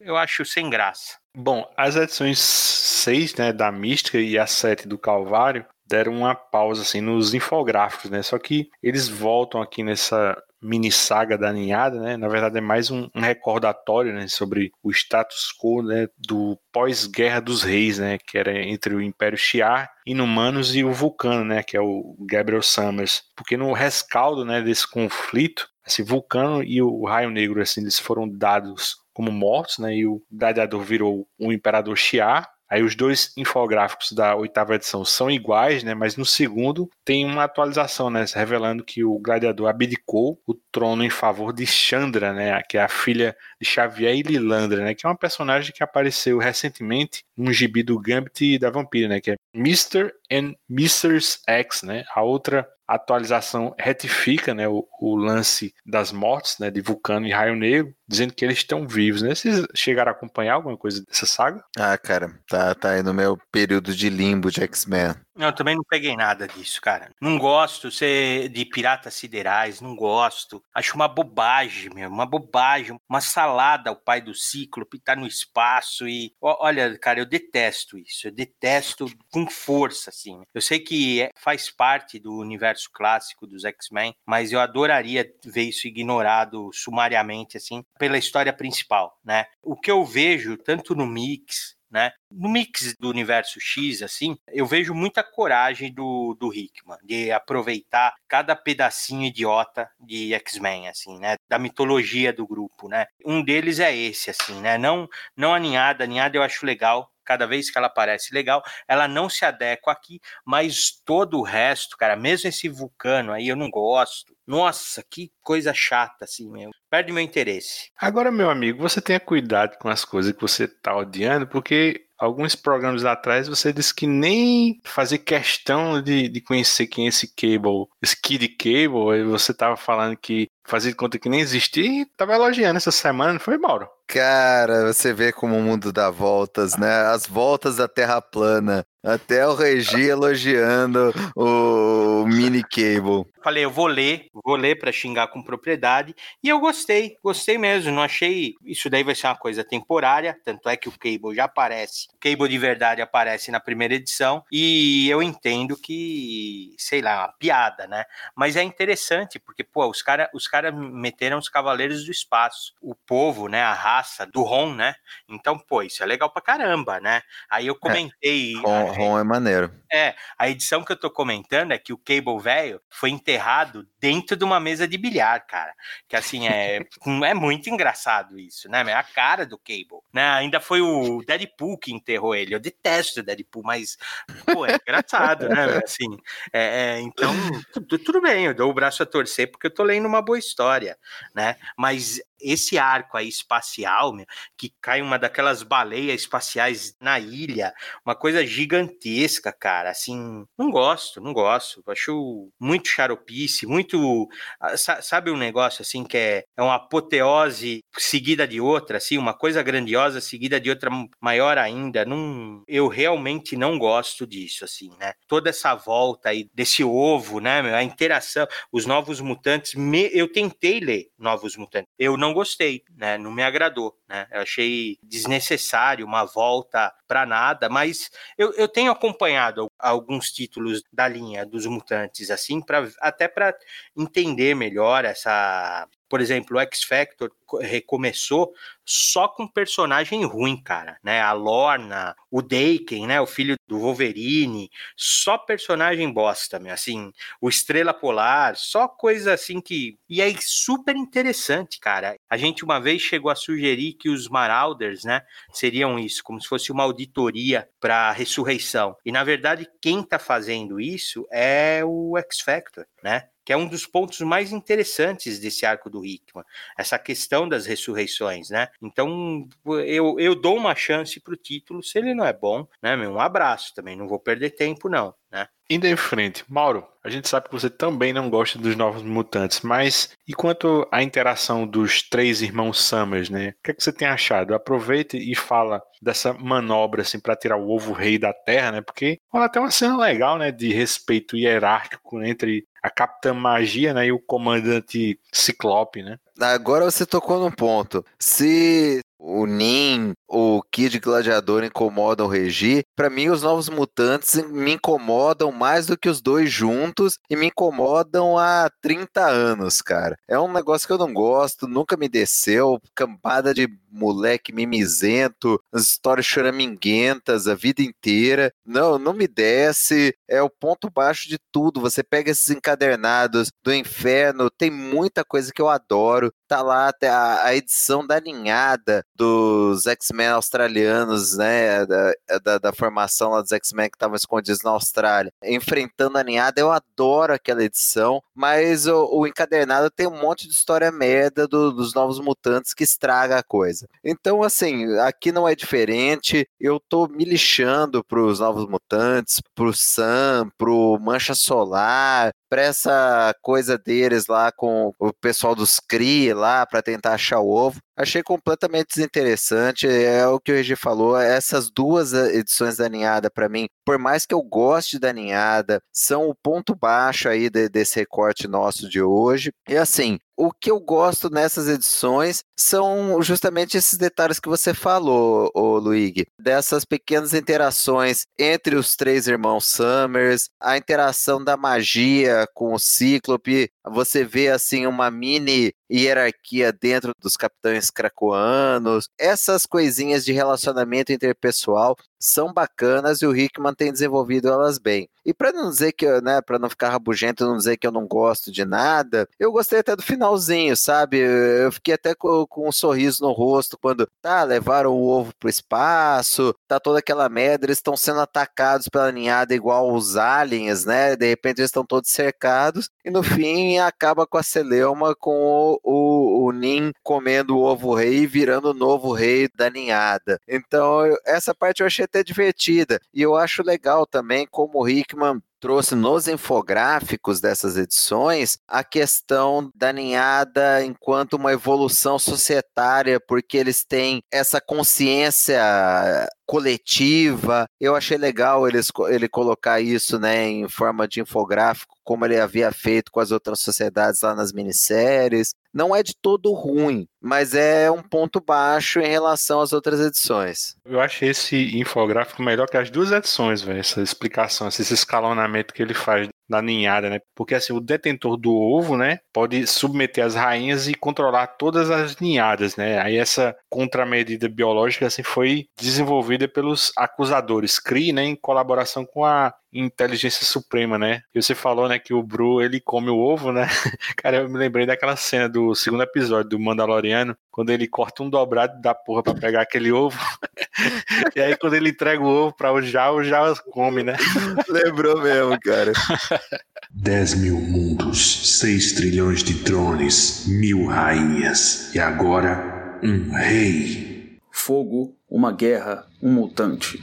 eu acho sem graça. Bom, as edições 6, né, da Mística e a 7 do Calvário deram uma pausa assim nos infográficos, né? Só que eles voltam aqui nessa mini saga da ninhada, né? Na verdade é mais um, um recordatório, né, sobre o status quo, né, do pós-guerra dos reis, né, que era entre o Império Shi'ar, Inumanos e o Vulcano, né, que é o Gabriel Summers. Porque no rescaldo, né, desse conflito, esse Vulcano e o Raio Negro, assim, eles foram dados como mortos, né? E o gladiador virou o imperador Shiar. Aí os dois infográficos da oitava edição são iguais, né? Mas no segundo tem uma atualização, né? Revelando que o gladiador abdicou o trono em favor de Chandra, né? Que é a filha de Xavier e Lilandra, né? Que é uma personagem que apareceu recentemente num gibi do Gambit da Vampira, né? Que é Mr. and Mrs. X, né? A outra atualização retifica né, o, o, lance das mortes né, de Vulcano e Raio Negro, dizendo que eles estão vivos. Né? Vocês chegaram a acompanhar alguma coisa dessa saga? Ah, cara, tá, tá aí no meu período de limbo de X-Men. Eu também não peguei nada disso, cara. Não gosto de piratas siderais, não gosto. Acho uma bobagem, meu, uma bobagem, uma salada o pai do Cíclope tá no espaço e olha, cara, eu detesto isso. Eu detesto com força assim. Eu sei que é, faz parte do universo clássico dos X-Men, mas eu adoraria ver isso ignorado sumariamente assim pela história principal, né? O que eu vejo tanto no Mix né? No mix do universo X, assim, eu vejo muita coragem do, do Hickman de aproveitar cada pedacinho idiota de X-Men, assim, né? Da mitologia do grupo, né? Um deles é esse, assim, né? Não, não a Ninhada, a Ninhada eu acho legal, cada vez que ela aparece legal, ela não se adequa aqui, mas todo o resto, cara, mesmo esse vulcano aí eu não gosto. Nossa, que coisa chata assim, meu. Perde meu interesse. Agora, meu amigo, você tenha cuidado com as coisas que você tá odiando, porque alguns programas atrás você disse que nem fazer questão de, de conhecer quem é esse Cable, esse Kid Cable, e você tava falando que fazia conta que nem existia e tava elogiando essa semana, não foi, Mauro? Cara, você vê como o mundo dá voltas, né? As voltas da Terra plana. Até o Regi elogiando o mini cable. Falei, eu vou ler, vou ler para xingar com propriedade. E eu gostei, gostei mesmo. Não achei. Isso daí vai ser uma coisa temporária. Tanto é que o cable já aparece. O cable de verdade aparece na primeira edição. E eu entendo que, sei lá, uma piada, né? Mas é interessante, porque, pô, os caras os cara meteram os Cavaleiros do Espaço. O povo, né? A raça do Ron, né? Então, pô, isso é legal pra caramba, né? Aí eu é, comentei. É, Ron é maneiro. É, a edição que eu tô comentando é que o Cable velho foi enterrado dentro de uma mesa de bilhar, cara. Que assim, é, é muito engraçado isso, né? É a cara do Cable. Né? Ainda foi o Deadpool que enterrou ele. Eu detesto o Deadpool, mas, pô, é engraçado, né? Assim, é, é, então, tudo, tudo bem, eu dou o braço a torcer porque eu tô lendo uma boa história, né? Mas esse arco aí espacial, meu, que cai uma daquelas baleias espaciais na ilha, uma coisa gigantesca, cara. Assim, não gosto, não gosto. Acho muito xaropice, muito. Ah, sabe um negócio assim que é, é uma apoteose seguida de outra, assim, uma coisa grandiosa seguida de outra maior ainda. Não, eu realmente não gosto disso, assim, né? Toda essa volta aí desse ovo, né, meu, a interação, os novos mutantes. Me, eu tentei ler Novos Mutantes. Eu não gostei, né? Não me agradou, né? Eu achei desnecessário uma volta para nada, mas eu, eu tenho acompanhado alguns títulos da linha dos mutantes assim para até para entender melhor essa por exemplo, o X Factor recomeçou só com personagem ruim, cara, né? A Lorna, o Daken, né? O filho do Wolverine, só personagem bosta, meu. Assim, o Estrela Polar, só coisa assim que. E é super interessante, cara. A gente uma vez chegou a sugerir que os Marauders, né? Seriam isso, como se fosse uma auditoria para ressurreição. E na verdade, quem tá fazendo isso é o X Factor, né? Que é um dos pontos mais interessantes desse arco do Hickman, essa questão das ressurreições, né? Então, eu, eu dou uma chance pro título, se ele não é bom, né? Um abraço também, não vou perder tempo, não, né? Indo em frente, Mauro, a gente sabe que você também não gosta dos Novos Mutantes, mas e quanto à interação dos três irmãos Summers, né? O que, é que você tem achado? Aproveita e fala dessa manobra, assim, para tirar o ovo rei da Terra, né? Porque rola até uma cena legal, né? De respeito hierárquico entre a Capitã Magia, né? E o comandante Ciclope, né? Agora você tocou num ponto. Se o Nin, o Kid Gladiador incomodam o Regi, para mim os Novos Mutantes me incomodam mais do que os dois juntos e me incomodam há 30 anos, cara. É um negócio que eu não gosto, nunca me desceu, campada de moleque mimizento, as histórias choraminguentas a vida inteira. Não, não me desce, é o ponto baixo de tudo. Você pega esses encadernados do inferno, tem muita coisa que eu adoro. Tá lá a, a edição da linhada dos X-Men australianos, né, da, da, da formação lá dos X-Men que estavam escondidos na Austrália, enfrentando a ninhada, eu adoro aquela edição, mas o, o encadernado tem um monte de história merda do, dos Novos Mutantes que estraga a coisa. Então, assim, aqui não é diferente, eu tô me lixando pros Novos Mutantes, pro Sam, pro Mancha Solar, pra essa coisa deles lá com o pessoal dos Cree lá, para tentar achar o ovo. Achei completamente desinteressante. É o que o Regi falou. Essas duas edições da Ninhada, para mim, por mais que eu goste da Ninhada, são o ponto baixo aí de, desse recorte nosso de hoje. E assim, o que eu gosto nessas edições são justamente esses detalhes que você falou, o Luigi, dessas pequenas interações entre os três irmãos Summers, a interação da magia com o Cíclope, você vê assim uma mini hierarquia dentro dos capitães cracoanos, essas coisinhas de relacionamento interpessoal são bacanas e o Rickman tem desenvolvido elas bem. E para não dizer que, né, para não ficar rabugento, não dizer que eu não gosto de nada, eu gostei até do finalzinho, sabe? Eu fiquei até com, com um sorriso no rosto quando, tá, levaram o ovo pro espaço, tá toda aquela merda, eles estão sendo atacados pela ninhada igual os aliens, né? De repente eles estão todos cercados e no fim acaba com a celeuma com o, o, o Nin comendo o ovo rei e virando o novo rei da ninhada. Então, essa parte eu achei até divertida. E eu acho legal também como o Hickman trouxe nos infográficos dessas edições a questão da ninhada enquanto uma evolução societária, porque eles têm essa consciência coletiva. Eu achei legal eles, ele colocar isso né, em forma de infográfico, como ele havia feito com as outras sociedades lá nas minisséries. Não é de todo ruim, mas é um ponto baixo em relação às outras edições. Eu achei esse infográfico melhor que as duas edições, velho. Essa explicação, esse escalonamento que ele faz da ninhada, né? Porque assim, o detentor do ovo, né, pode submeter as rainhas e controlar todas as ninhadas, né? Aí essa contramedida biológica assim foi desenvolvida pelos acusadores CRI, né, em colaboração com a inteligência suprema, né? E você falou, né, que o Bru, ele come o ovo, né? Cara, eu me lembrei daquela cena do segundo episódio do Mandaloriano, quando ele corta um dobrado da porra para pegar aquele ovo. e aí quando ele entrega o ovo para o Jao, o Jao come, né? Lembrou mesmo, cara. 10 mil mundos, 6 trilhões de drones, mil rainhas e agora um rei. Fogo, uma guerra, um mutante.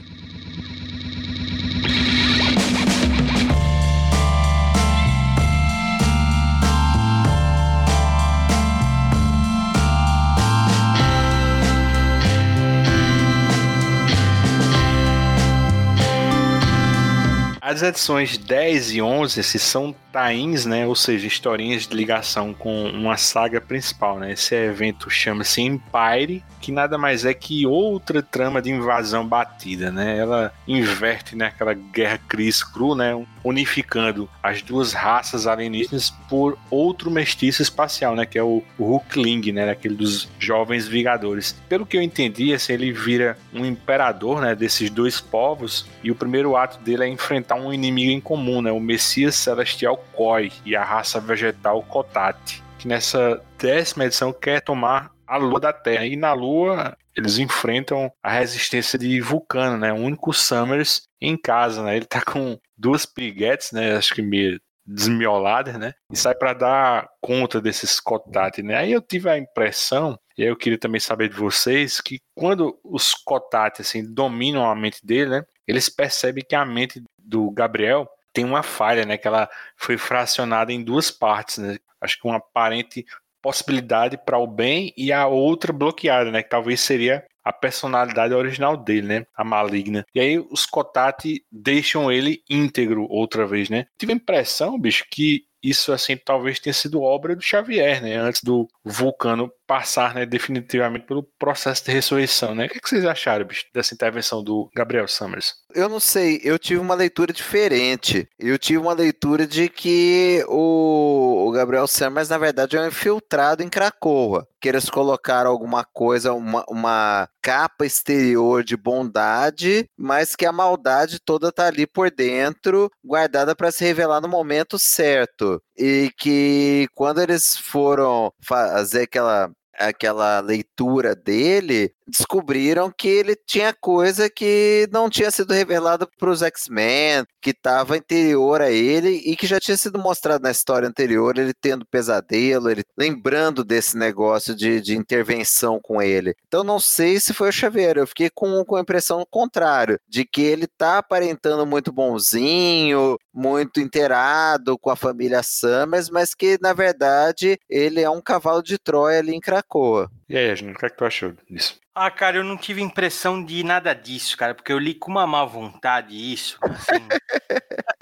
As edições 10 e 11 esses são tains, né? Ou seja, historinhas de ligação com uma saga principal, né? Esse evento chama-se Empire, que nada mais é que outra trama de invasão batida, né? Ela inverte naquela né, guerra Cris Cru, né? Unificando as duas raças alienígenas por outro mestiço espacial, né? Que é o, Hulkling, né? Aquele dos jovens Vingadores. Pelo que eu entendi, assim, ele vira um imperador, né? Desses dois povos e o primeiro ato dele é enfrentar um inimigo em comum, né? O Messias Celestial Koi e a raça vegetal Kotat, que nessa décima edição quer tomar a lua da Terra. E na lua eles enfrentam a resistência de Vulcano, né? O único Summers em casa, né? Ele tá com duas piriguetes, né? Acho que meio desmiolada, né? E sai para dar conta desses Kotat, né? Aí eu tive a impressão, e eu queria também saber de vocês, que quando os Kotat, assim, dominam a mente dele, né? Eles percebem que a mente do Gabriel tem uma falha, né? Que ela foi fracionada em duas partes, né? Acho que uma aparente possibilidade para o bem e a outra bloqueada, né? Que talvez seria a personalidade original dele, né? A maligna. E aí os Kotati deixam ele íntegro outra vez, né? Tive a impressão, bicho, que isso assim talvez tenha sido obra do Xavier, né? Antes do Vulcano passar, né, definitivamente pelo processo de ressurreição, né? O que, é que vocês acharam, bicho, dessa intervenção do Gabriel Summers? Eu não sei, eu tive uma leitura diferente. Eu tive uma leitura de que o, o Gabriel Summers, na verdade, é um infiltrado em Cracoa. Que eles colocaram alguma coisa, uma, uma capa exterior de bondade, mas que a maldade toda tá ali por dentro, guardada para se revelar no momento certo. E que quando eles foram fazer aquela aquela leitura dele, descobriram que ele tinha coisa que não tinha sido revelada para os X-Men, que estava anterior a ele e que já tinha sido mostrado na história anterior, ele tendo pesadelo, ele lembrando desse negócio de, de intervenção com ele. Então não sei se foi o Xavier, eu fiquei com, com a impressão contrária, de que ele tá aparentando muito bonzinho, muito inteirado com a família Summers, mas que na verdade ele é um cavalo de Troia ali em Cracoa. E aí, Júnior, o que, é que tu achou disso? Ah, cara, eu não tive impressão de nada disso, cara, porque eu li com uma má vontade isso. Assim.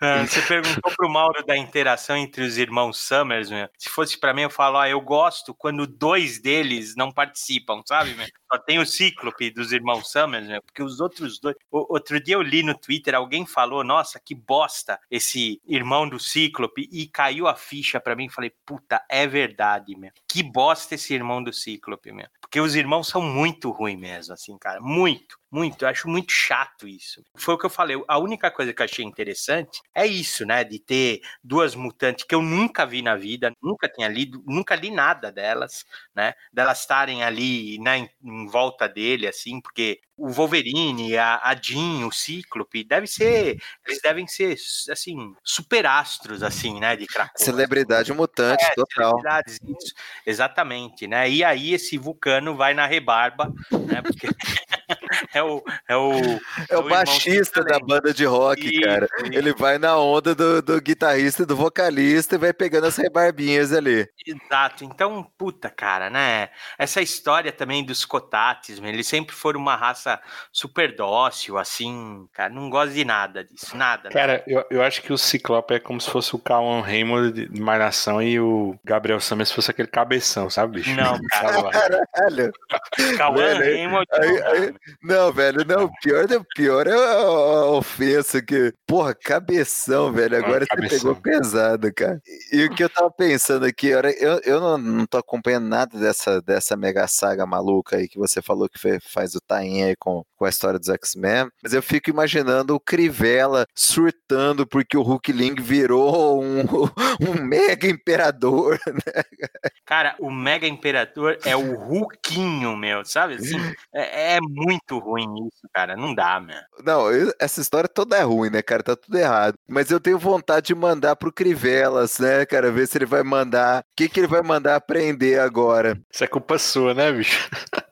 Ah, você perguntou pro Mauro da interação entre os irmãos Summers, meu. Se fosse para mim, eu falo, ah, eu gosto quando dois deles não participam, sabe, meu? Só tem o Cíclope dos irmãos Summers, meu, porque os outros dois. O, outro dia eu li no Twitter, alguém falou, nossa, que bosta esse irmão do Cíclope, e caiu a ficha para mim. Falei, puta, é verdade, meu. Que bosta esse irmão do Cíclope, meu. Porque os irmãos são muito ruins mesmo, assim, cara. Muito. Muito, eu acho muito chato isso. Foi o que eu falei. A única coisa que eu achei interessante é isso, né? De ter duas mutantes que eu nunca vi na vida, nunca tinha lido, nunca li nada delas, né? Delas estarem ali né, em, volta dele, assim, porque o Wolverine, a, a Jean, o Cíclope, deve ser. Eles devem ser, assim, superastros, assim, né? De Krakow. Celebridade mutante, é, total. Isso, exatamente, né? E aí esse vulcano vai na rebarba, né? Porque. é o. É o, é, é o, baixista da banda de rock, isso, cara. Isso. Ele vai na onda do, do guitarrista e do vocalista e vai pegando as rebarbinhas ali. Exato. Então, puta, cara, né? Essa história também dos Cotates, eles sempre foram uma raça super dócil, assim, cara. Não gosto de nada disso, nada. Cara, nada. Eu, eu acho que o Ciclope é como se fosse o Calum Raymond de Malhação e o Gabriel Summers fosse aquele cabeção, sabe, bicho? Não, cara. Caralho. Cauã Raymond. Aí, aí, não, velho, não. Pior, pior é a ofensa que. Porra, cabeção, velho. Agora ah, você pegou pesado, cara. E, o que eu tava pensando aqui, eu, eu não, não tô acompanhando nada dessa, dessa mega saga maluca aí que você falou que faz o tain aí com, com a história dos X-Men. Mas eu fico imaginando o Crivella surtando porque o Hulk Link virou um, um mega imperador, né? Cara, o mega imperador é o Hulkinho, meu, sabe? Assim, é, é muito ruim isso, cara. Não dá, meu. Não, essa história toda é ruim, né, cara? Tá tudo errado. Mas eu tenho vontade de mandar pro Crivelas, né, cara? Ver se ele vai mandar. O que, que ele vai mandar aprender agora? Isso é culpa sua, né, bicho?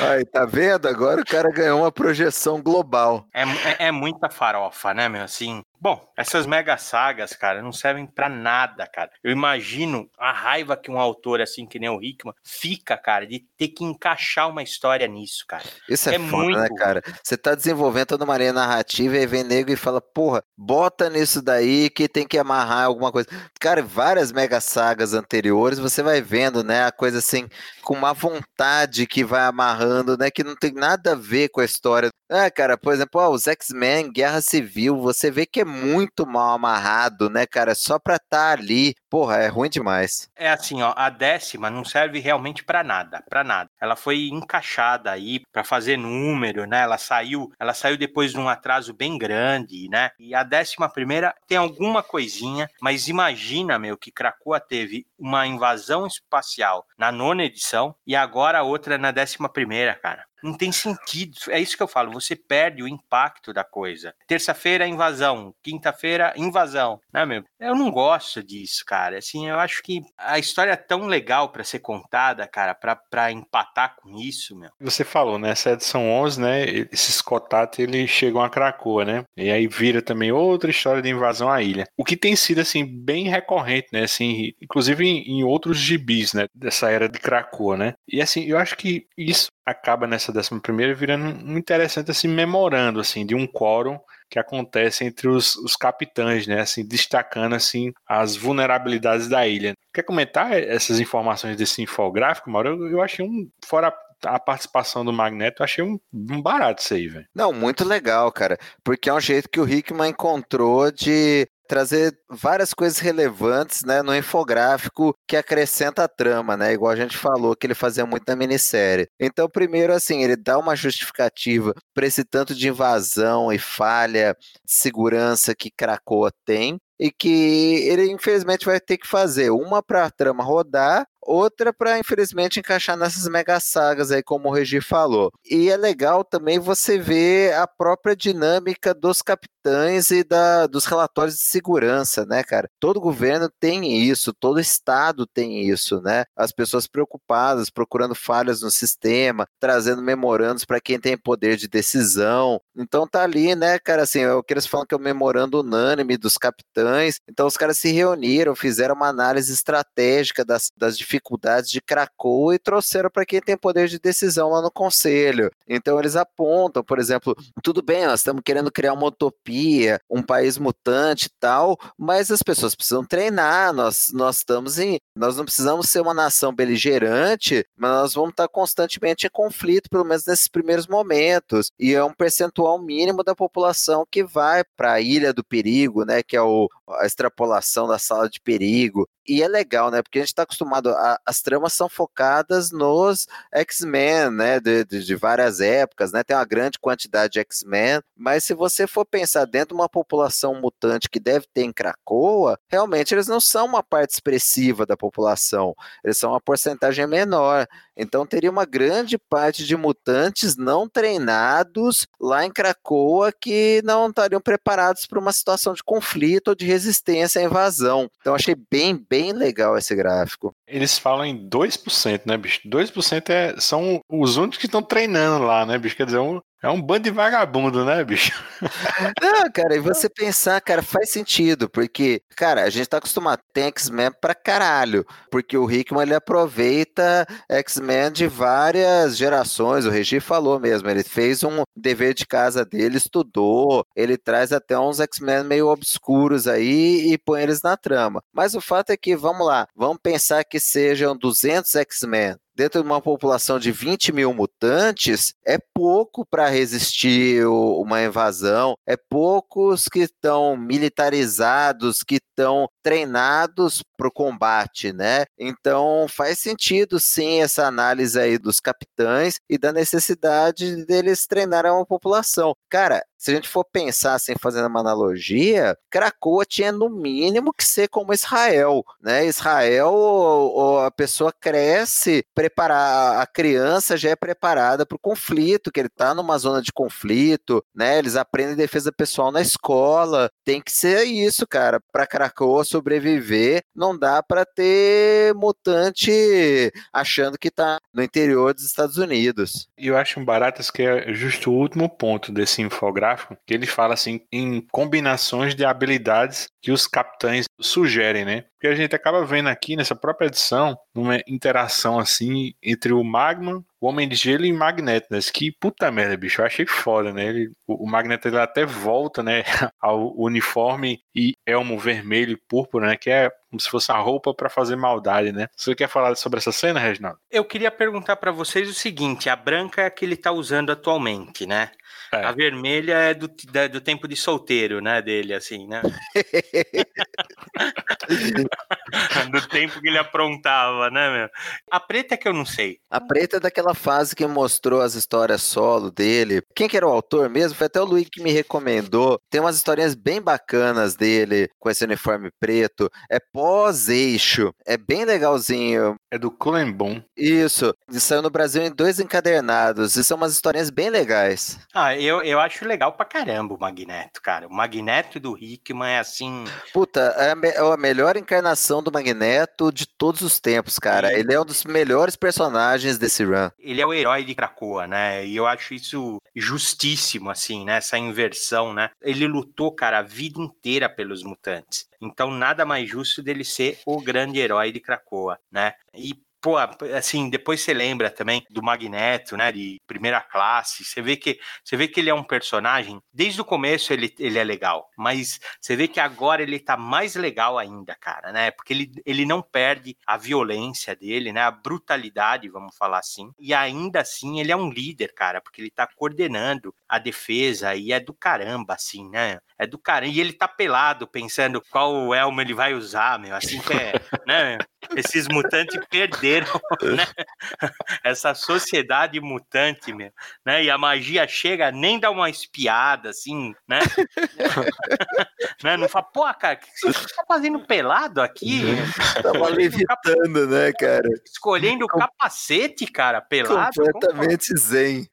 Aí, tá vendo? Agora o cara ganhou uma projeção global. É, é, é muita farofa, né, meu? Assim, Bom, essas mega sagas, cara, não servem para nada, cara. Eu imagino a raiva que um autor assim que nem o Hickman fica, cara, de ter que encaixar uma história nisso, cara. Isso é, é foda, muito né, cara? Você tá desenvolvendo toda uma linha narrativa e aí vem nego e fala, porra, bota nisso daí que tem que amarrar alguma coisa. Cara, várias mega sagas anteriores, você vai vendo, né, a coisa assim, com uma vontade que vai amarrando, né, que não tem nada a ver com a história. É, cara, por exemplo, ó, os X-Men, Guerra Civil, você vê que é muito mal amarrado, né, cara? Só pra estar tá ali. Porra, é ruim demais. É assim, ó, a décima não serve realmente para nada, para nada. Ela foi encaixada aí para fazer número, né? Ela saiu, ela saiu depois de um atraso bem grande, né? E a décima primeira tem alguma coisinha, mas imagina, meu, que Krakoa teve uma invasão espacial na nona edição e agora outra na décima primeira, cara. Não tem sentido. É isso que eu falo, você perde o impacto da coisa. Terça-feira, invasão. Quinta-feira, invasão. Né, meu? Eu não gosto disso, cara. Assim, eu acho que a história é tão legal para ser contada, cara, para empatar com isso, meu. Você falou, né? Essa edição 11, né? Esses cotatos, eles chegam a Cracoa, né? E aí vira também outra história de invasão à ilha. O que tem sido, assim, bem recorrente, né? Assim, inclusive em, em outros gibis, né? Dessa era de Cracoa, né? E assim, eu acho que isso acaba nessa décima primeira virando um interessante, assim, memorando, assim, de um quórum que acontece entre os, os capitães, né? Assim, destacando assim as vulnerabilidades da ilha. Quer comentar essas informações desse infográfico, Mauro? Eu, eu achei um fora a participação do Magneto, achei um, um barato isso aí, velho. Não, muito legal, cara. Porque é um jeito que o Hickman encontrou de trazer várias coisas relevantes né, no infográfico que acrescenta a trama, né? Igual a gente falou que ele fazia muito na minissérie. Então, primeiro, assim, ele dá uma justificativa para esse tanto de invasão e falha de segurança que Krakoa tem e que ele infelizmente vai ter que fazer uma para a trama rodar outra para infelizmente encaixar nessas mega sagas aí, como o Regi falou. E é legal também você ver a própria dinâmica dos capitães e da, dos relatórios de segurança, né, cara? Todo governo tem isso, todo estado tem isso, né? As pessoas preocupadas, procurando falhas no sistema, trazendo memorandos para quem tem poder de decisão. Então tá ali, né, cara, assim, é o que eles falam que é o memorando unânime dos capitães. Então os caras se reuniram, fizeram uma análise estratégica das, das dificuldades de Krakow e trouxeram para quem tem poder de decisão lá no conselho. Então eles apontam, por exemplo, tudo bem, nós estamos querendo criar uma utopia, um país mutante e tal, mas as pessoas precisam treinar, nós, nós estamos em. Nós não precisamos ser uma nação beligerante, mas nós vamos estar constantemente em conflito, pelo menos nesses primeiros momentos. E é um percentual mínimo da população que vai para a Ilha do Perigo, né? Que é o, a extrapolação da sala de perigo. E é legal, né? Porque a gente está acostumado, a, as tramas são focadas nos X-Men, né? De, de, de, várias épocas, né? Tem uma grande quantidade de X-Men, mas se você for pensar dentro de uma população mutante que deve ter em Cracoa, realmente eles não são uma parte expressiva da população, eles são uma porcentagem menor. Então teria uma grande parte de mutantes não treinados lá em Cracoa que não estariam preparados para uma situação de conflito ou de resistência à invasão. Então achei bem, bem legal esse gráfico. Eles falam em 2%, né, bicho? 2% é, são os únicos que estão treinando lá, né, bicho? Quer dizer, um, é um bando de vagabundo, né, bicho? Não, cara, e você pensar, cara, faz sentido, porque, cara, a gente tá acostumado, tem X-Men pra caralho, porque o Hickman, ele aproveita X-Men de várias gerações, o Regi falou mesmo, ele fez um dever de casa dele, estudou, ele traz até uns X-Men meio obscuros aí e põe eles na trama. Mas o fato é que, vamos lá, vamos pensar que sejam 200 X-Men, dentro de uma população de 20 mil mutantes, é pouco para resistir uma invasão, é poucos que estão militarizados, que estão treinados para o combate, né? Então faz sentido sim essa análise aí dos capitães e da necessidade deles treinarem uma população. Cara, se a gente for pensar assim, fazendo uma analogia, Cracoa tinha no mínimo que ser como Israel, né? Israel, a pessoa cresce, preparar a criança já é preparada para o conflito, que ele está numa zona de conflito, né? Eles aprendem defesa pessoal na escola, tem que ser isso, cara. Para Cracoa sobreviver, não dá para ter mutante achando que está no interior dos Estados Unidos. E eu acho um barato que é justo o último ponto desse infográfico gráfico, que ele fala assim em combinações de habilidades que os capitães sugerem, né? Porque a gente acaba vendo aqui nessa própria edição uma interação assim entre o Magma, o Homem de Gelo e o Magneto, né? Que puta merda, bicho, eu achei foda, né? Ele, o, o Magneto ele até volta, né, ao uniforme e elmo vermelho e púrpura, né? Que é como se fosse a roupa para fazer maldade, né? Você quer falar sobre essa cena, Reginaldo? Eu queria perguntar para vocês o seguinte: a branca é a que ele tá usando atualmente, né? É. A vermelha é do, da, do tempo de solteiro, né, dele, assim, né? Do tempo que ele aprontava, né, meu? A preta é que eu não sei. A preta é daquela fase que mostrou as histórias solo dele. Quem que era o autor mesmo? Foi até o Luiz que me recomendou. Tem umas historinhas bem bacanas dele com esse uniforme preto. É pós-eixo. É bem legalzinho. É do Cullen Boom. Isso. E saiu no Brasil em dois encadernados. E são umas historinhas bem legais. Ah, eu, eu acho legal pra caramba o Magneto, cara. O Magneto do Hickman é assim. Puta, é a, me- é a melhor encarnação do Magneto de todos os tempos, cara. Ele é um dos melhores personagens desse run. Ele é o herói de Krakoa, né? E eu acho isso justíssimo, assim, né? Essa inversão, né? Ele lutou, cara, a vida inteira pelos mutantes. Então, nada mais justo dele ser o grande herói de Krakoa, né? E, pô, assim, depois você lembra também do Magneto, né? De primeira classe. Você vê que, você vê que ele é um personagem. Desde o começo ele, ele é legal, mas você vê que agora ele tá mais legal ainda, cara, né? Porque ele, ele não perde a violência dele, né? A brutalidade, vamos falar assim. E ainda assim ele é um líder, cara, porque ele tá coordenando a defesa e é do caramba, assim, né? É do caramba. E ele tá pelado, pensando qual elmo ele vai usar, meu. Assim que é, né? Esses mutantes perderam, né? Essa sociedade mutante, meu, né? E a magia chega, nem dá uma espiada, assim, né? né? Não fala, pô, cara, o que você tá fazendo pelado aqui? Tava levitando, né, cara? Escolhendo o capacete, cara, pelado. Completamente zen.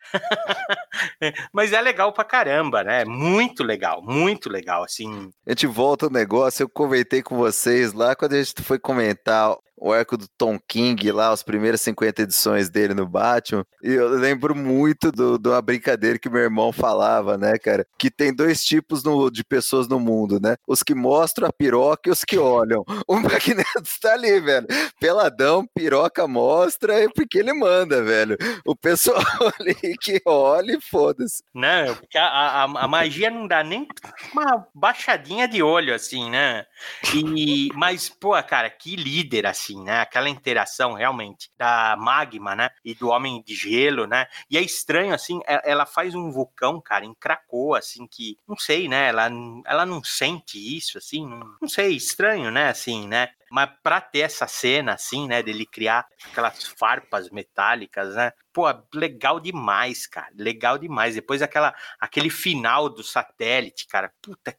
Mas é legal pra caramba, né? Muito legal, muito legal, assim. A gente volta ao negócio, eu comentei com vocês lá quando a gente foi comentar o arco do Tom King lá, as primeiras 50 edições dele no Batman, e eu lembro muito do- de uma brincadeira que meu irmão falava, né, cara? Que tem dois tipos no- de pessoas no mundo, né? Os que mostram a piroca e os que olham. O Magneto está ali, velho. Peladão, piroca mostra, é porque ele manda, velho. O pessoal ali que olha e foda-se. Né? Porque a, a, a magia não dá nem uma baixadinha de olho, assim, né? E, mas, pô, cara, que líder, assim, né? Aquela interação realmente da magma, né? E do homem de gelo, né? E é estranho, assim, e- ela faz um vulcão, cara, em Krakoa, assim, que, não sei, né? Ela, ela não sente isso, assim, não, não sei, estranho, né? Assim, né? Mas pra ter essa cena, assim, né, dele criar aquelas farpas metálicas, né? Pô, legal demais, cara. Legal demais. Depois aquela, aquele final do satélite, cara. Puta,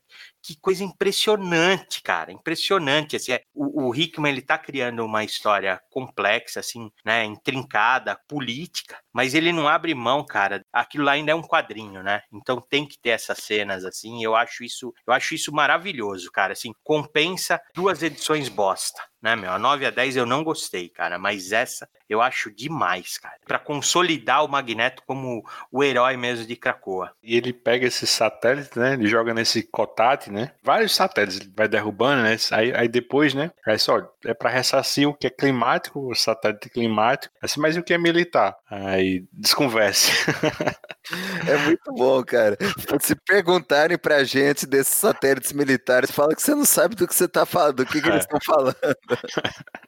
que coisa impressionante, cara. Impressionante. Assim, é, o, o Hickman, ele tá criando uma história complexa, assim, né? Intrincada, política. Mas ele não abre mão, cara. Aquilo lá ainda é um quadrinho, né? Então tem que ter essas cenas, assim. Eu acho isso, eu acho isso maravilhoso, cara. Assim, compensa duas edições bosta. Né, meu? A 9 a 10 eu não gostei, cara, mas essa eu acho demais, cara. Pra consolidar o Magneto como o herói mesmo de Krakoa. E ele pega esses satélites, né? Ele joga nesse cotate, né? Vários satélites, ele vai derrubando, né? Aí, aí depois, né? Aí só, é pra ressarcir o que é climático, o satélite climático. Assim, mas e o que é militar? Aí desconverse. É muito bom, cara. Se perguntarem pra gente desses satélites militares, fala que você não sabe do que você tá falando, do que, que eles É. estão falando.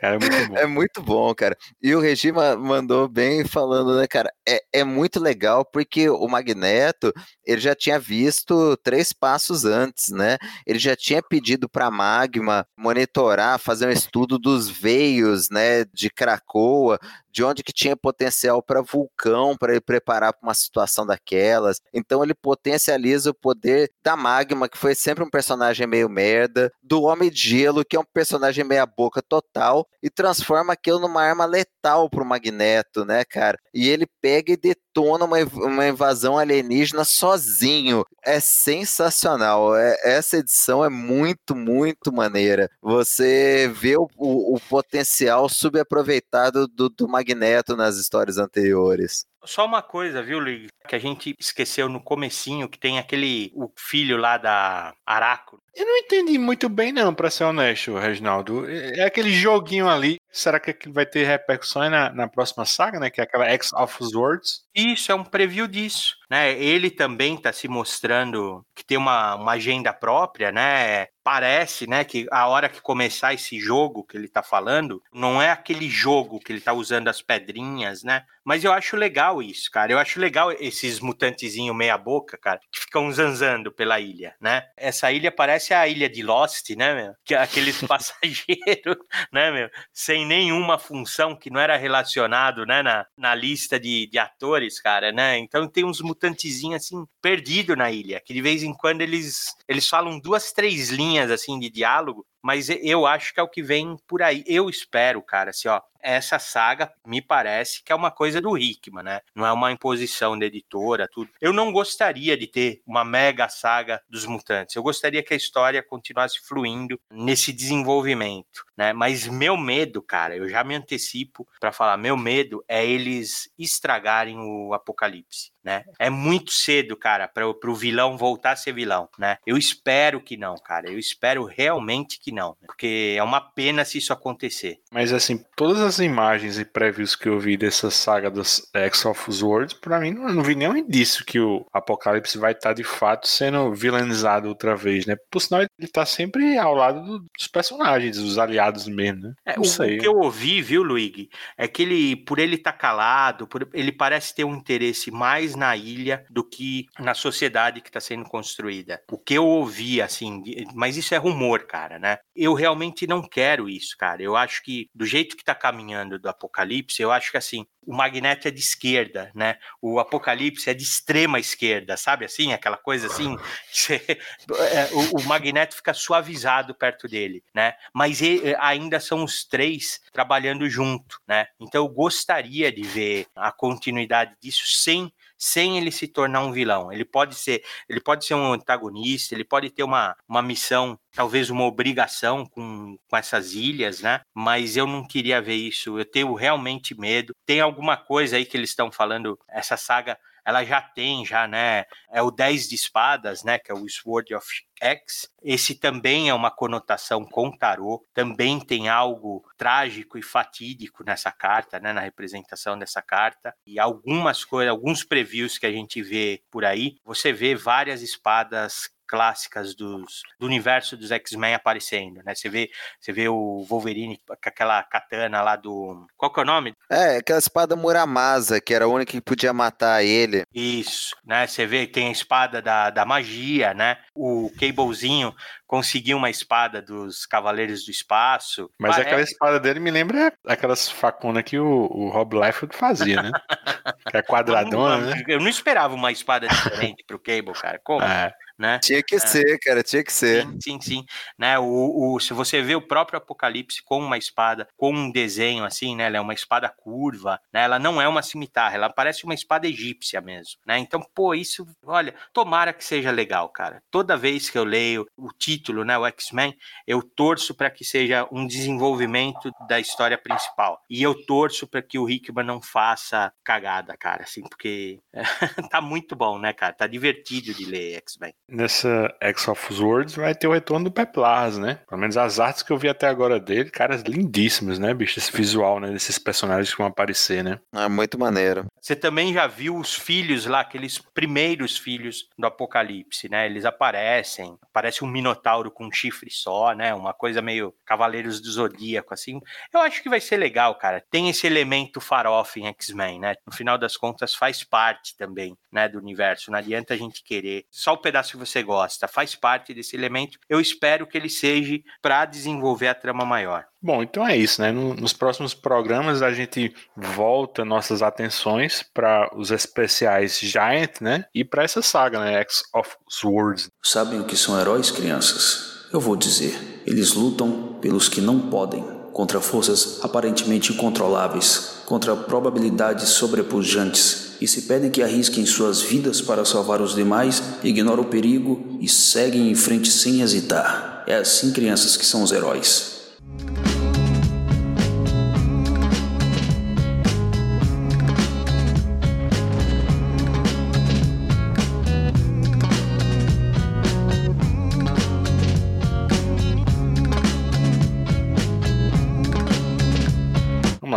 Cara, é muito bom. É muito bom, cara. E o Regima mandou bem falando, né, cara? É, é muito legal porque o Magneto, ele já tinha visto três passos antes, né? Ele já tinha pedido pra Magma monitorar, fazer um estudo dos veios, né, de Krakoa, de onde que tinha potencial para vulcão, para ele preparar para uma situação daquelas. Então ele potencializa o poder da Magma, que foi sempre um personagem meio merda, do Homem de Gelo, que é um personagem meia boca total, e transforma aquilo numa arma letal pro Magneto, né, cara? E ele pega e detona uma, uma invasão alienígena sozinho. É sensacional. É- essa edição é muito, muito maneira. Você vê o, o- o potencial subaproveitado do, do Magneto nas histórias anteriores. Só uma coisa, viu, Lig? Que a gente esqueceu no comecinho, que tem aquele, o filho lá da Araco. Eu não entendi muito bem, não, pra ser honesto, Reginaldo. É é aquele joguinho ali. Será que vai ter repercussões na, na próxima saga, né? Que é aquela X of Swords? Isso, é um preview disso, né? Ele também tá se mostrando que tem uma, uma agenda própria, né? Parece, né, que a hora que começar esse jogo que ele tá falando, não é aquele jogo que ele tá usando as pedrinhas, né? Mas eu acho legal isso, cara. Eu acho legal esses mutantezinhos meia boca, cara, que ficam zanzando pela ilha, né? Essa ilha parece a ilha de Lost, né, meu? Que é aqueles passageiros, né, meu? Sem nenhuma função que não era relacionado, né, na, na lista de, de atores, cara, né? Então tem uns mutantezinhos, assim, perdidos na ilha, que de vez em quando eles, eles falam duas, três linhas, assim, de diálogo, mas eu acho que é o que vem por aí. Eu espero, cara, assim, ó, essa saga me parece que é uma coisa do Hickman, né? Não é uma imposição da editora, tudo. Eu não gostaria de ter uma mega saga dos mutantes. Eu gostaria que a história continuasse fluindo nesse desenvolvimento, né? Mas meu medo, cara, eu já me antecipo para falar, meu medo é eles estragarem o Apocalipse, né? É muito cedo, cara, para o vilão voltar a ser vilão, né? Eu espero que não, cara. Eu espero realmente que não, né? porque é uma pena se isso acontecer. Mas assim, todas as imagens e previews que eu vi dessa saga dos X of Swords, para mim não, não vi nenhum indício que o Apocalipse vai estar tá, de fato sendo vilanizado outra vez, né? Por sinal, ele tá sempre ao lado do, dos personagens, dos aliados mesmo, né? É, o, o, que eu ouvi, viu, Luigi, é que ele, por ele estar tá calado, por, ele parece ter um interesse mais na ilha do que na sociedade que está sendo construída. O que eu ouvi, assim, mas isso é rumor, cara, né? Eu realmente não quero isso, cara. Eu acho que do jeito que está caminhando do Apocalipse, eu acho que assim, o Magneto é de esquerda, né? O Apocalipse é de extrema esquerda, sabe assim? Aquela coisa assim, é, o, o Magneto fica suavizado perto dele, né? Mas ele, ainda são os três trabalhando junto, né? Então eu gostaria de ver a continuidade disso sem sem ele se tornar um vilão. Ele pode ser, ele pode ser um antagonista, ele pode ter uma, uma missão, talvez uma obrigação com, com essas ilhas, né? Mas eu não queria ver isso. Eu tenho realmente medo. Tem alguma coisa aí que eles estão falando, essa saga ela já tem, já, né? É o 10 de espadas, né? Que é o Sword of X. Esse também é uma conotação com tarô, também tem algo trágico e fatídico nessa carta, né? Na representação dessa carta. E algumas coisas, alguns previews que a gente vê por aí, você vê várias espadas clássicas dos, do universo dos X-Men aparecendo, né? Você vê, você vê o Wolverine com aquela katana lá do. Qual que é o nome? É, aquela espada Muramasa, que era a única que podia matar ele. Isso, né? Você vê que tem a espada da, da magia, né? O Cablezinho conseguiu uma espada dos Cavaleiros do Espaço. Mas Parece... aquela espada dele me lembra aquelas facunas que o, o Rob Liefeld fazia, né? que é quadradona, não, né? Eu não esperava uma espada diferente pro Cable, cara. Como? É né? Tinha que é. ser, cara, tinha que ser. Sim, sim, sim. Né? O, o, se você vê o próprio Apocalipse com uma espada, com um desenho assim, né? Ela é uma espada curva, né? Ela não é uma cimitarra, ela parece uma espada egípcia mesmo, né? Então, pô, isso, olha, tomara que seja legal, cara. Toda vez que eu leio o título, né, o X-Men, eu torço para que seja um desenvolvimento da história principal. E eu torço para que o Hickman não faça cagada, cara, assim, porque tá muito bom, né, cara? Tá divertido de ler X-Men nessa X of Swords vai ter o retorno do Peplars, né? Pelo menos as artes que eu vi até agora dele, caras lindíssimos, né, bicho? Esse visual, né? Desses personagens que vão aparecer, né? É muito maneiro. Você também já viu os filhos lá, aqueles primeiros filhos do Apocalipse, né? Eles aparecem, aparece um minotauro com um chifre só, né? Uma coisa meio Cavaleiros do Zodíaco, assim. Eu acho que vai ser legal, cara. Tem esse elemento farofa em X-Men, né? No final das contas, faz parte também, né, do universo. Não adianta a gente querer só o pedaço que você gosta, faz parte desse elemento. Eu espero que ele seja para desenvolver a trama maior. Bom, então é isso, né? nos próximos programas a gente volta nossas atenções para os especiais Giant, né? E para essa saga, né? X of Swords. Sabem o que são heróis, crianças? Eu vou dizer. Eles lutam pelos que não podem, contra forças aparentemente incontroláveis, contra probabilidades sobrepujantes e se pedem que arrisquem suas vidas para salvar os demais, ignoram o perigo e seguem em frente sem hesitar. É assim, crianças, que são os heróis.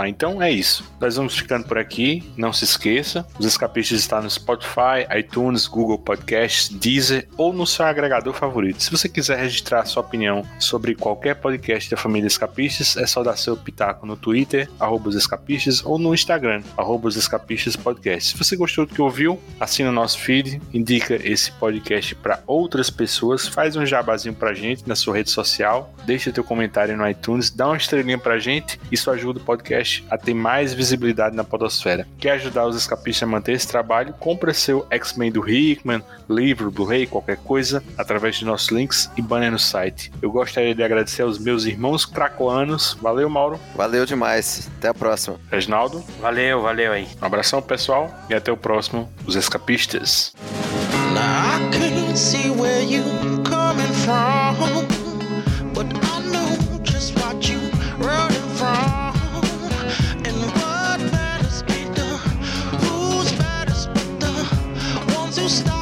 Então é isso. Nós vamos ficando por aqui. Não se esqueça, os escapistas estão no Spotify, iTunes, Google Podcasts, Deezer ou no seu agregador favorito. Se você quiser registrar sua opinião sobre qualquer podcast da família Escapistas, é só dar seu pitaco no Twitter, arroba os escapistas, ou no Instagram, arroba os escapistas podcast. Se você gostou do que ouviu, assina o nosso feed, indica esse podcast para outras pessoas, faz um jabazinho pra gente na sua rede social, deixa teu comentário no iTunes, dá uma estrelinha pra gente, isso ajuda o podcast a ter mais visibilidade na podosfera. Quer ajudar os escapistas a manter esse trabalho? Compra seu X-Men do Hickman, livro, Blu-ray, qualquer coisa, através de nossos links e banner no site. Eu gostaria de agradecer aos meus irmãos cracoanos. Valeu, Mauro. Valeu demais. Até a próxima. Reginaldo. Valeu, valeu aí. Um abração, pessoal, e até o próximo, Os Escapistas. Now I couldn't see where you coming from. stop.